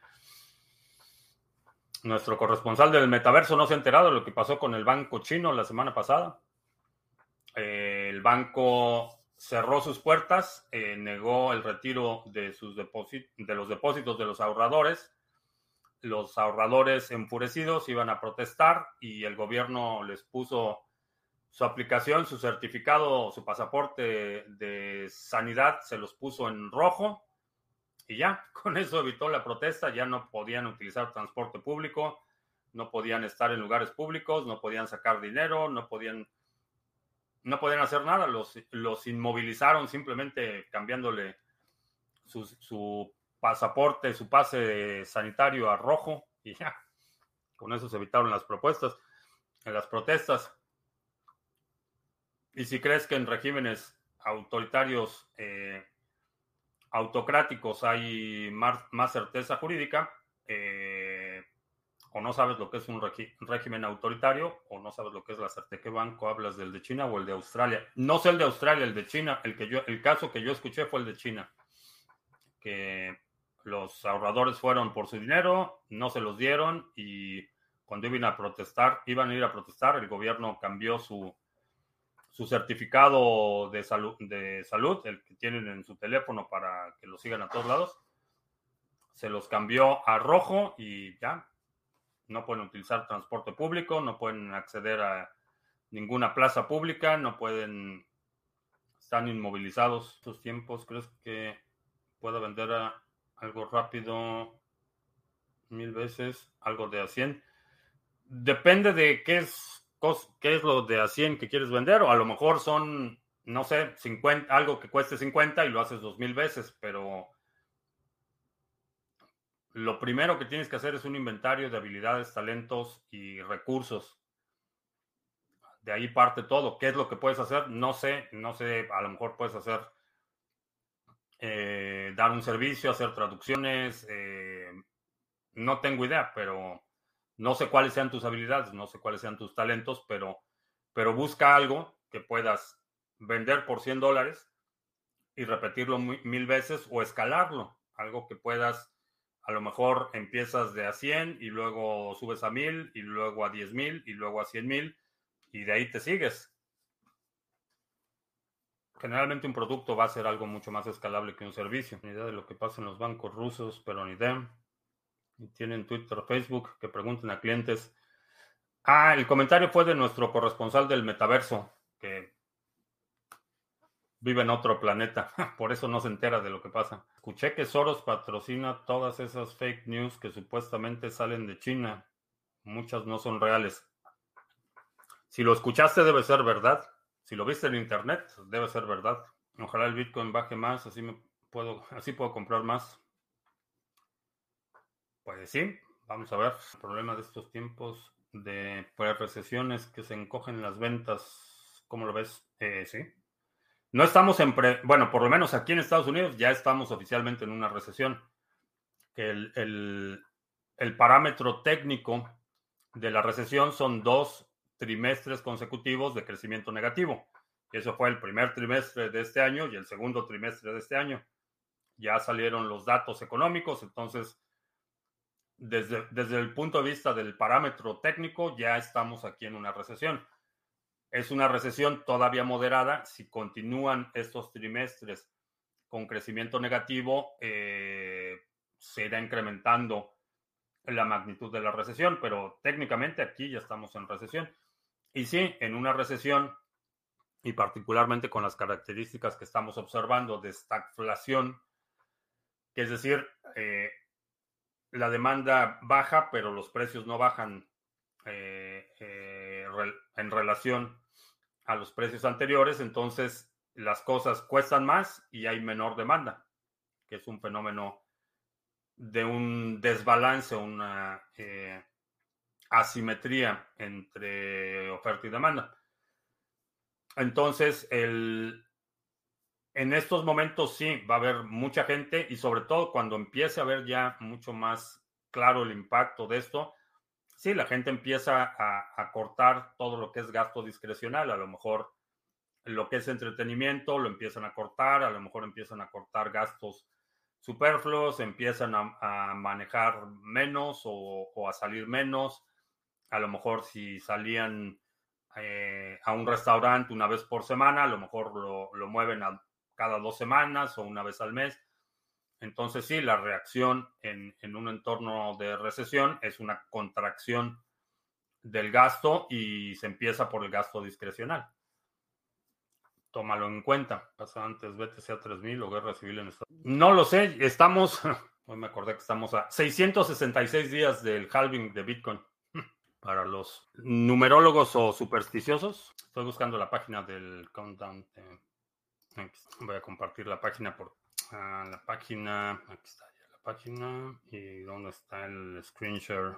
Nuestro corresponsal del metaverso no se ha enterado de lo que pasó con el banco chino la semana pasada. Eh, el banco cerró sus puertas, eh, negó el retiro de, sus de los depósitos de los ahorradores. Los ahorradores enfurecidos iban a protestar y el gobierno les puso su aplicación, su certificado, su pasaporte de sanidad se los puso en rojo y ya, con eso evitó la protesta, ya no podían utilizar transporte público, no podían estar en lugares públicos, no podían sacar dinero, no podían no podían hacer nada, los, los inmovilizaron simplemente cambiándole su, su pasaporte, su pase sanitario a rojo y ya. Con eso se evitaron las propuestas, las protestas. Y si crees que en regímenes autoritarios, eh, autocráticos hay más, certeza jurídica, eh, o no sabes lo que es un régimen autoritario, o no sabes lo que es la certeza. ¿De qué banco hablas? ¿Del de China o el de Australia? No sé el de Australia, el de China. El, que yo, el caso que yo escuché fue el de China. Que los ahorradores fueron por su dinero, no se los dieron y cuando iban a protestar, iban a ir a protestar, el gobierno cambió su, su certificado de salud, de salud, el que tienen en su teléfono para que lo sigan a todos lados, se los cambió a rojo y ya no pueden utilizar transporte público, no pueden acceder a ninguna plaza pública, no pueden, están inmovilizados. Estos tiempos, ¿crees que pueda vender algo rápido mil veces, algo de a 100? Depende de qué es qué es lo de a 100 que quieres vender, o a lo mejor son, no sé, 50, algo que cueste 50 y lo haces dos mil veces, pero lo primero que tienes que hacer es un inventario de habilidades, talentos y recursos. De ahí parte todo. ¿Qué es lo que puedes hacer? No sé, no sé, a lo mejor puedes hacer, eh, dar un servicio, hacer traducciones, eh, no tengo idea, pero no sé cuáles sean tus habilidades, no sé cuáles sean tus talentos, pero, pero busca algo que puedas vender por 100 dólares y repetirlo mil veces o escalarlo. Algo que puedas, a lo mejor empiezas de a 100 y luego subes a 1000 y luego a 10 mil y luego a 100 mil y de ahí te sigues. Generalmente un producto va a ser algo mucho más escalable que un servicio. Ni idea de lo que pasa en los bancos rusos, pero ni idea. tienen Twitter, Facebook, que pregunten a clientes. Ah, el comentario fue de nuestro corresponsal del metaverso, que vive en otro planeta, por eso no se entera de lo que pasa. Escuché que Soros patrocina todas esas fake news que supuestamente salen de China. Muchas no son reales. Si lo escuchaste debe ser verdad. Si lo viste en internet debe ser verdad. Ojalá el Bitcoin baje más, así me puedo, así puedo comprar más. Pues sí, vamos a ver. El problema de estos tiempos de pues, recesiones que se encogen las ventas. ¿Cómo lo ves? Eh, sí. No estamos en, bueno, por lo menos aquí en Estados Unidos ya estamos oficialmente en una recesión. El, el, el parámetro técnico de la recesión son dos trimestres consecutivos de crecimiento negativo. Eso fue el primer trimestre de este año y el segundo trimestre de este año. Ya salieron los datos económicos, entonces, desde, desde el punto de vista del parámetro técnico, ya estamos aquí en una recesión. Es una recesión todavía moderada. Si continúan estos trimestres con crecimiento negativo, eh, se irá incrementando la magnitud de la recesión, pero técnicamente aquí ya estamos en recesión. Y sí, en una recesión, y particularmente con las características que estamos observando de stagflación, que es decir, eh, la demanda baja, pero los precios no bajan eh, en relación a los precios anteriores, entonces las cosas cuestan más y hay menor demanda, que es un fenómeno de un desbalance, una eh, asimetría entre oferta y demanda. Entonces, el, en estos momentos sí va a haber mucha gente y sobre todo cuando empiece a ver ya mucho más claro el impacto de esto, sí, la gente empieza a, cortar todo lo que es gasto discrecional. A lo mejor lo que es entretenimiento lo empiezan a cortar, a lo mejor empiezan a cortar gastos superfluos, empiezan a, manejar menos o, a salir menos. A lo mejor si salían eh, a un restaurante una vez por semana, a lo mejor lo, lo mueven a cada dos semanas o una vez al mes. Entonces sí, la reacción en, un entorno de recesión es una contracción del gasto y se empieza por el gasto discrecional. Tómalo en cuenta. Pasa antes BTC a 3000 o guerra civil en Estados Unidos. No lo sé, estamos, hoy me acordé que estamos a 666 días del halving de Bitcoin. Para los numerólogos o supersticiosos, estoy buscando la página del countdown. voy a compartir la página por la página. Aquí está ya la página. ¿Y dónde está el screenshot?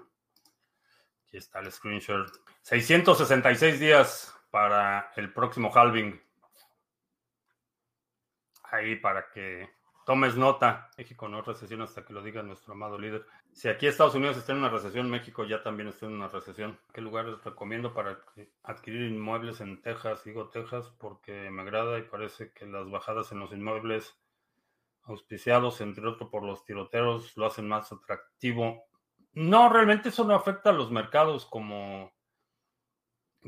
Aquí está el screenshot. 666 días para el próximo halving. Ahí para que tomes nota. México no recesión hasta que lo diga nuestro amado líder. Si aquí Estados Unidos está en una recesión, México ya también está en una recesión. ¿Qué lugares recomiendo para adquirir inmuebles en Texas? Digo Texas porque me agrada y parece que las bajadas en los inmuebles auspiciados, entre otros, por los tiroteros, lo hacen más atractivo. No, realmente eso no afecta a los mercados como,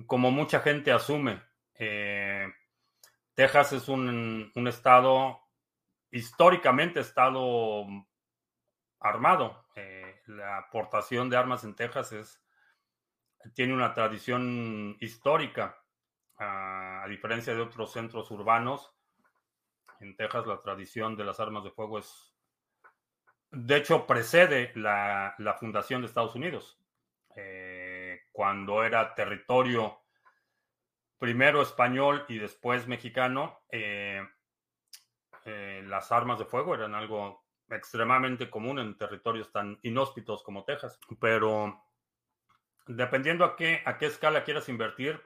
como mucha gente asume. Eh, Texas es un, estado, históricamente estado armado. Eh, la aportación de armas en Texas es, tiene una tradición histórica, a diferencia de otros centros urbanos en Texas la tradición de las armas de fuego es, de hecho, precede la, fundación de Estados Unidos. Eh, cuando era territorio primero español y después mexicano, eh, eh, las armas de fuego eran algo extremadamente común en territorios tan inhóspitos como Texas. Pero dependiendo a qué, a qué escala quieras invertir,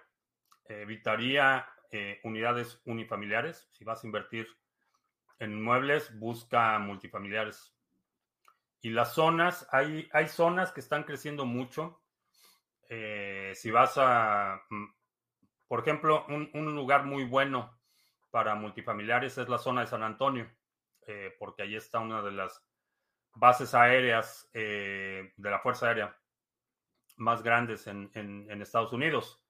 evitaría unidades unifamiliares. Si vas a invertir en muebles, busca multifamiliares. Y las zonas, hay, hay zonas que están creciendo mucho. Eh, si vas a, mm, por ejemplo, un, lugar muy bueno para multifamiliares es la zona de San Antonio, eh, porque ahí está una de las bases aéreas eh, de la Fuerza Aérea más grandes en, en Estados Unidos.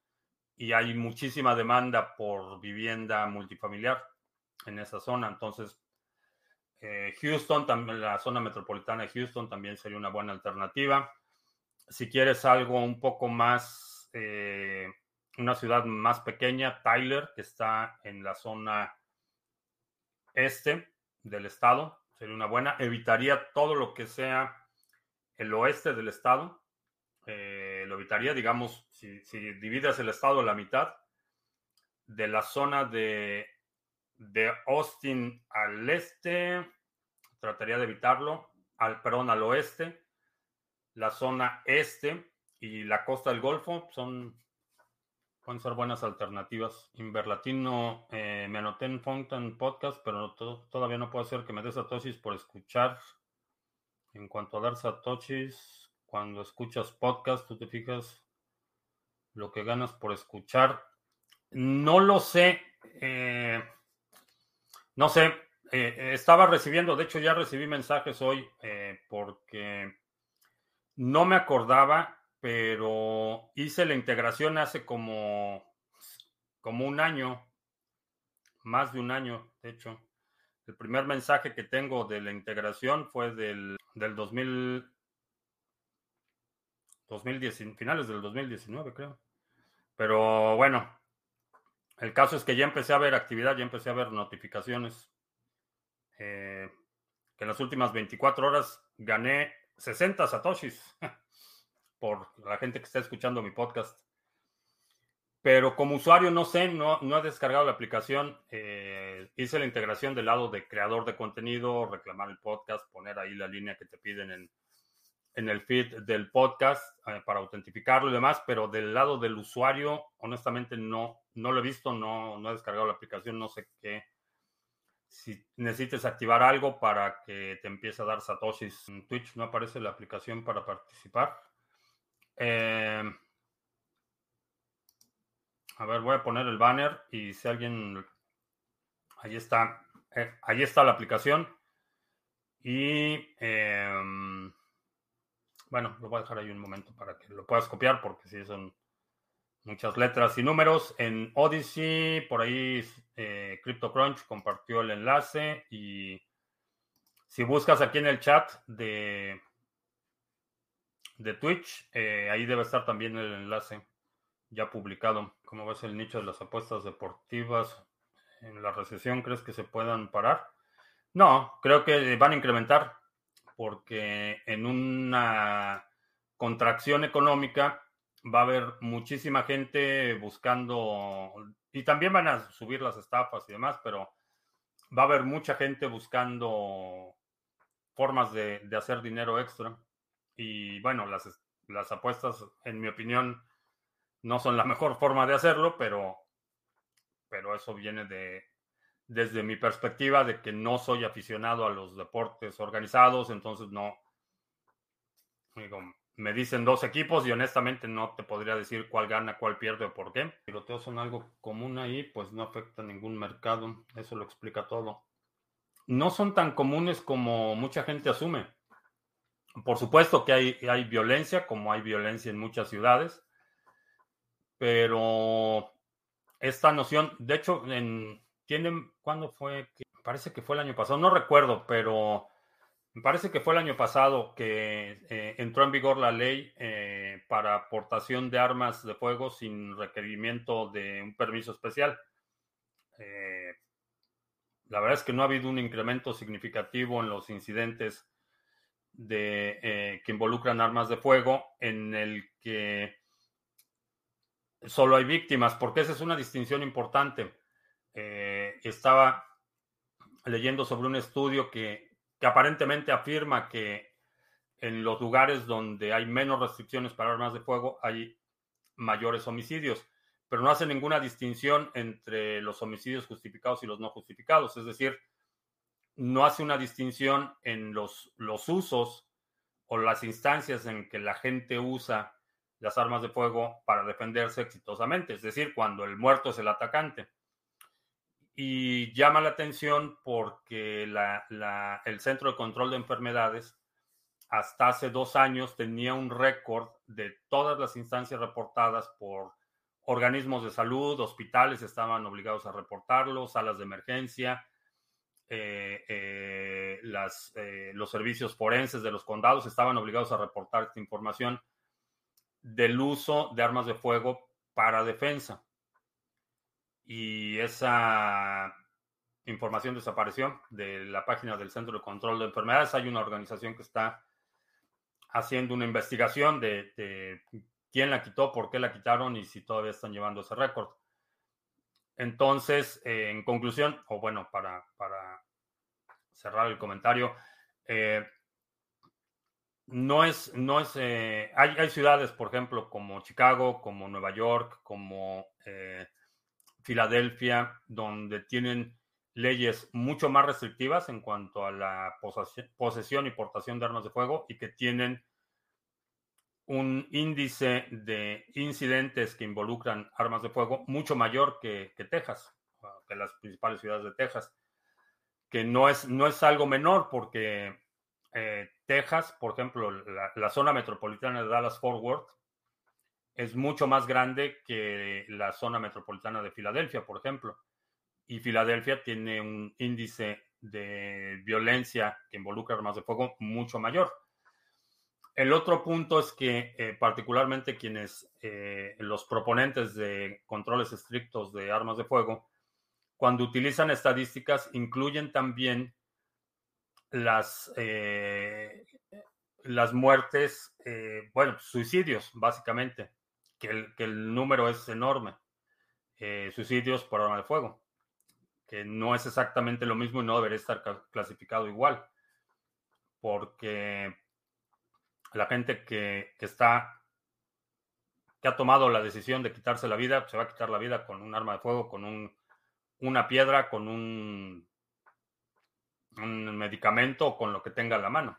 Y hay muchísima demanda por vivienda multifamiliar en esa zona. Entonces, Eh, Houston, también, la zona metropolitana de Houston también sería una buena alternativa. Si quieres algo un poco más, eh, una ciudad más pequeña, Tyler, que está en la zona este del estado, sería una buena. Evitaría todo lo que sea el oeste del estado. Eh, lo evitaría, digamos, si, si divides el estado a la mitad, de la zona de de Austin al este, trataría de evitarlo, al, perdón, al oeste, la zona este y la costa del Golfo son, pueden ser buenas alternativas. Inverlatino, eh, me anoté en Fountain Podcast, pero todavía no puedo hacer que me dé satoshis por escuchar. En cuanto a dar satoshis, cuando escuchas podcast, tú te fijas lo que ganas por escuchar. No lo sé. Eh, no sé, eh, eh, estaba recibiendo, de hecho ya recibí mensajes hoy eh, porque no me acordaba, pero hice la integración hace como, como un año, más de un año, de hecho. El primer mensaje que tengo de la integración fue del, del 2000, 2010, finales del 2019, creo. Pero bueno, el caso es que ya empecé a ver actividad, ya empecé a ver notificaciones. Eh, que en las últimas 24 horas gané 60 satoshis por la gente que está escuchando mi podcast. Pero como usuario no sé, no, no he descargado la aplicación. Eh, hice la integración del lado de creador de contenido, reclamar el podcast, poner ahí la línea que te piden en, en el feed del podcast eh, para autentificarlo y demás, pero del lado del usuario, honestamente no, no lo he visto, no, no he descargado la aplicación, no sé qué. Si necesites activar algo para que te empiece a dar satoshis en Twitch, no aparece la aplicación para participar. Eh, a ver, voy a poner el banner y si alguien... Ahí está. Eh, ahí está la aplicación. Y... Bueno, lo voy a dejar ahí un momento para que lo puedas copiar porque si son muchas letras y números. En Odyssey, por ahí eh, CryptoCrunch compartió el enlace y si buscas aquí en el chat de, de Twitch, eh, ahí debe estar también el enlace ya publicado. ¿Cómo ves el nicho de las apuestas deportivas en la recesión? ¿Crees que se puedan parar? No, creo que van a incrementar porque en una contracción económica va a haber muchísima gente buscando, y también van a subir las estafas y demás, pero va a haber mucha gente buscando formas de, hacer dinero extra. Y bueno, las, las apuestas, en mi opinión, no son la mejor forma de hacerlo, pero, pero eso viene de, desde mi perspectiva de que no soy aficionado a los deportes organizados, entonces no, me dicen dos equipos y honestamente no te podría decir cuál gana, cuál pierde o por qué. Tiroteos son algo común ahí, pues no afecta a ningún mercado, eso lo explica todo. No son tan comunes como mucha gente asume. Por supuesto que hay, hay violencia, como hay violencia en muchas ciudades, pero esta noción, de hecho, en, tienen, ¿cuándo fue? Parece que fue el año pasado, no recuerdo, pero me parece que fue el año pasado que eh, entró en vigor la ley eh, para aportación de armas de fuego sin requerimiento de un permiso especial. Eh, la verdad es que no ha habido un incremento significativo en los incidentes de, que involucran armas de fuego en el que solo hay víctimas, porque esa es una distinción importante. Eh, estaba leyendo sobre un estudio que, aparentemente afirma que en los lugares donde hay menos restricciones para armas de fuego hay mayores homicidios, pero no hace ninguna distinción entre los homicidios justificados y los no justificados. Es decir, no hace una distinción en los usos o las instancias en que la gente usa las armas de fuego para defenderse exitosamente, es decir, cuando el muerto es el atacante. Y llama la atención porque el Centro de Control de Enfermedades hasta hace dos años tenía un récord de todas las instancias reportadas por organismos de salud, hospitales estaban obligados a reportarlo, salas de emergencia, eh, eh, las, los servicios forenses de los condados estaban obligados a reportar esta información del uso de armas de fuego para defensa. Y esa información desapareció de la página del Centro de Control de Enfermedades. Hay una organización que está haciendo una investigación de, quién la quitó, por qué la quitaron y si todavía están llevando ese récord. Entonces, eh, en conclusión, o bueno, para, para cerrar el comentario, eh, no es, no es, eh, hay, hay, ciudades, por ejemplo, como Chicago, como Nueva York, como Filadelfia, donde tienen leyes mucho más restrictivas en cuanto a la posesión y portación de armas de fuego y que tienen un índice de incidentes que involucran armas de fuego mucho mayor que, Texas, que las principales ciudades de Texas, que no es, no es algo menor porque eh, Texas, por ejemplo, la, la, zona metropolitana de Dallas-Fort Worth es mucho más grande que la zona metropolitana de Filadelfia, por ejemplo y Filadelfia tiene un índice de violencia que involucra armas de fuego mucho mayor. El otro punto es que eh, particularmente quienes, eh, los proponentes de controles estrictos de armas de fuego, cuando utilizan estadísticas, incluyen también las, eh, las muertes, bueno, suicidios, básicamente, que el, que el número es enorme, suicidios por arma de fuego que no es exactamente lo mismo y no debería estar clasificado igual, porque la gente que, está, que ha tomado la decisión de quitarse la vida, se va a quitar la vida con un arma de fuego, con un, una piedra, con un, un medicamento con lo que tenga a la mano.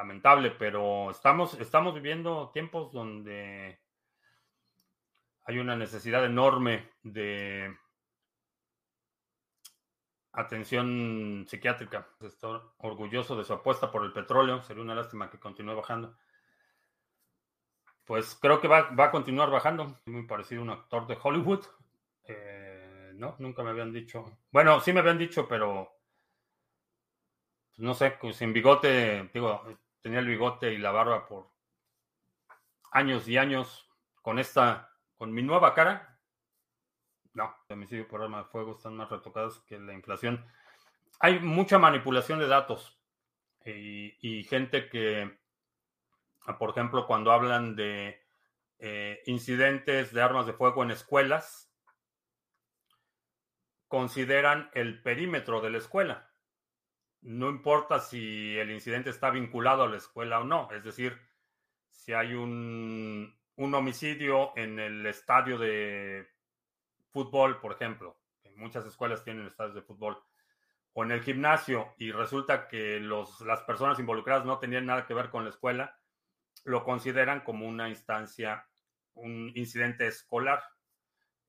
Lamentable, pero estamos, estamos viviendo tiempos donde hay una necesidad enorme de atención psiquiátrica. Estoy orgulloso de su apuesta por el petróleo. Sería una lástima que continúe bajando. Pues creo que va, a continuar bajando. Muy parecido a un actor de Hollywood. Eh, no, nunca me habían dicho. Bueno, sí me habían dicho, pero pues no sé, pues sin bigote, digo, tenía el bigote y la barba por años y años con esta con mi nueva cara, no, homicidio por arma de fuego están más retocados que la inflación. Hay mucha manipulación de datos y, gente que, ah, por ejemplo, cuando hablan de eh, incidentes de armas de fuego en escuelas, consideran el perímetro de la escuela. No importa si el incidente está vinculado a la escuela o no. Es decir, si hay un, un homicidio en el estadio de fútbol, por ejemplo, muchas escuelas tienen estadios de fútbol, o en el gimnasio, y resulta que los, las personas involucradas no tenían nada que ver con la escuela, lo consideran como una instancia, un incidente escolar.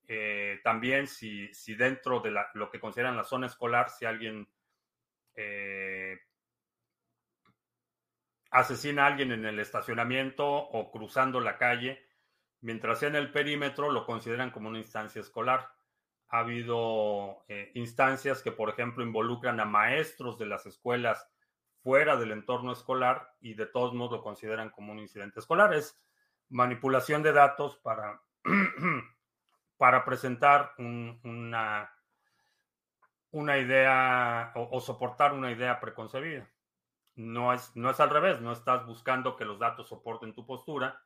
Eh, también si, si dentro de lo que consideran la zona escolar, si alguien eh, asesina a alguien en el estacionamiento o cruzando la calle, mientras sea en el perímetro, lo consideran como una instancia escolar. Ha habido eh, instancias que, por ejemplo, involucran a maestros de las escuelas fuera del entorno escolar y de todos modos lo consideran como un incidente escolar. Es manipulación de datos para, para presentar una, una idea o soportar una idea preconcebida no es, no es al revés, no estás buscando que los datos soporten tu postura,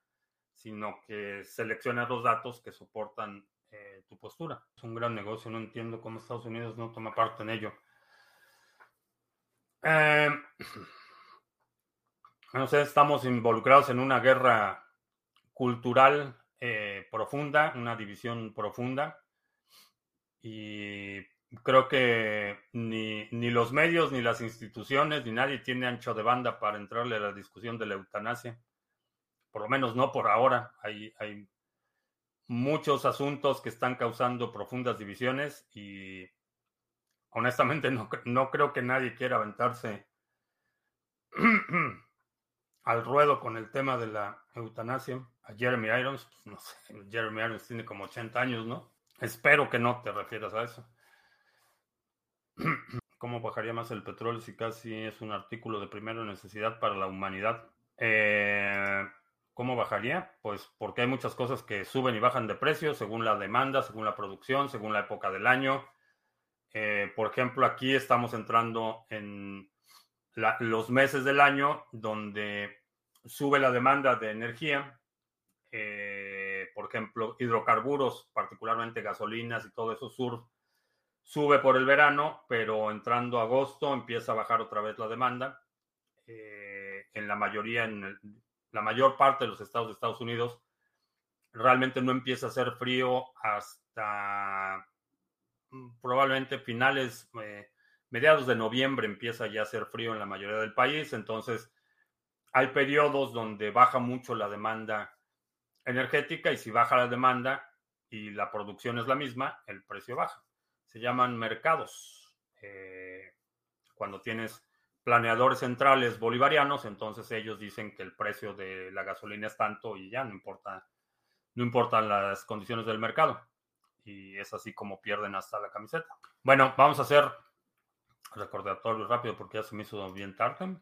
sino que seleccionas los datos que soportan eh, tu postura. Es un gran negocio, no entiendo cómo Estados Unidos no toma parte en ello. Eh, no sé, estamos involucrados en una guerra cultural eh, profunda, una división profunda. Y creo que ni, ni, los medios, ni las instituciones, ni nadie tiene ancho de banda para entrarle a la discusión de la eutanasia. Por lo menos no por ahora. Hay, hay muchos asuntos que están causando profundas divisiones y honestamente no, no creo que nadie quiera aventarse al ruedo con el tema de la eutanasia. A Jeremy Irons, pues, no sé, Jeremy Irons tiene como 80 años, ¿no? Espero que no te refieras a eso. ¿Cómo bajaría más el petróleo si casi es un artículo de primera necesidad para la humanidad? Eh, ¿Cómo bajaría? Pues porque hay muchas cosas que suben y bajan de precio según la demanda, según la producción, según la época del año. Eh, por ejemplo, aquí estamos entrando en los meses del año donde sube la demanda de energía. Eh, por ejemplo, hidrocarburos, particularmente gasolinas y todo eso sur, sube por el verano, pero entrando agosto empieza a bajar otra vez la demanda. Eh, en la mayoría, en la mayor parte de los estados de Estados Unidos, realmente no empieza a hacer frío hasta mm, probablemente finales, eh, mediados de noviembre empieza ya a hacer frío en la mayoría del país, entonces hay periodos donde baja mucho la demanda energética y si baja la demanda y la producción es la misma, el precio baja. Se llaman mercados. Eh, cuando tienes planeadores centrales bolivarianos, entonces ellos dicen que el precio de la gasolina es tanto y ya no importa, no importan las condiciones del mercado. Y es así como pierden hasta la camiseta. Bueno, vamos a hacer recordatorio rápido porque ya se me hizo bien tarde.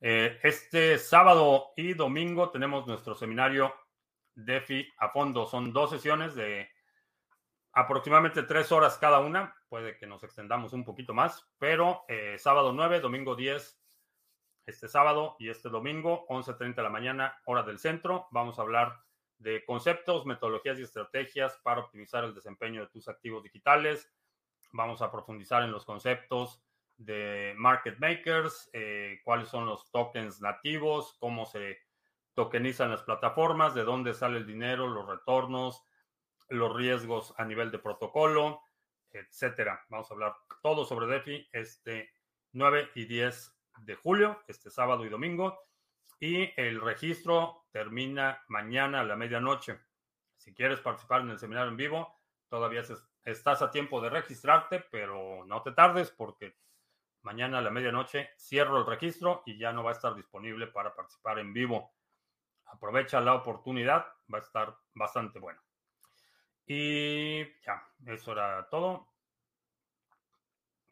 Eh, este sábado y domingo tenemos nuestro seminario DeFi a fondo. Son dos sesiones de aproximadamente tres horas cada una. Puede que nos extendamos un poquito más, pero eh, sábado 9, domingo 10, este sábado y este domingo, 11.30 de la mañana, hora del centro. Vamos a hablar de conceptos, metodologías y estrategias para optimizar el desempeño de tus activos digitales. Vamos a profundizar en los conceptos de market makers, eh, cuáles son los tokens nativos, cómo se tokenizan las plataformas, de dónde sale el dinero, los retornos, los riesgos a nivel de protocolo, etcétera. Vamos a hablar todo sobre DeFi este 9 y 10 de julio, este sábado y domingo. Y el registro termina mañana a la medianoche. Si quieres participar en el seminario en vivo, todavía estás a tiempo de registrarte, pero no te tardes porque mañana a la medianoche cierro el registro y ya no va a estar disponible para participar en vivo. Aprovecha la oportunidad, va a estar bastante bueno. Y ya, eso era todo.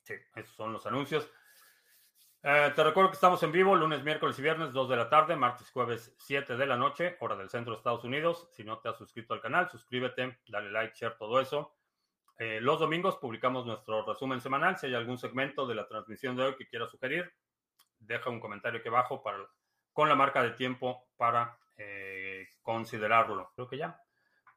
Sí, esos son los anuncios. Eh, te recuerdo que estamos en vivo lunes, miércoles y viernes, 2 de la tarde, martes, jueves, 7 de la noche, hora del centro de Estados Unidos. Si no te has suscrito al canal, suscríbete, dale like, share, todo eso. Eh, los domingos publicamos nuestro resumen semanal. Si hay algún segmento de la transmisión de hoy que quieras sugerir, deja un comentario aquí abajo para, con la marca de tiempo para eh, considerarlo. Creo que ya.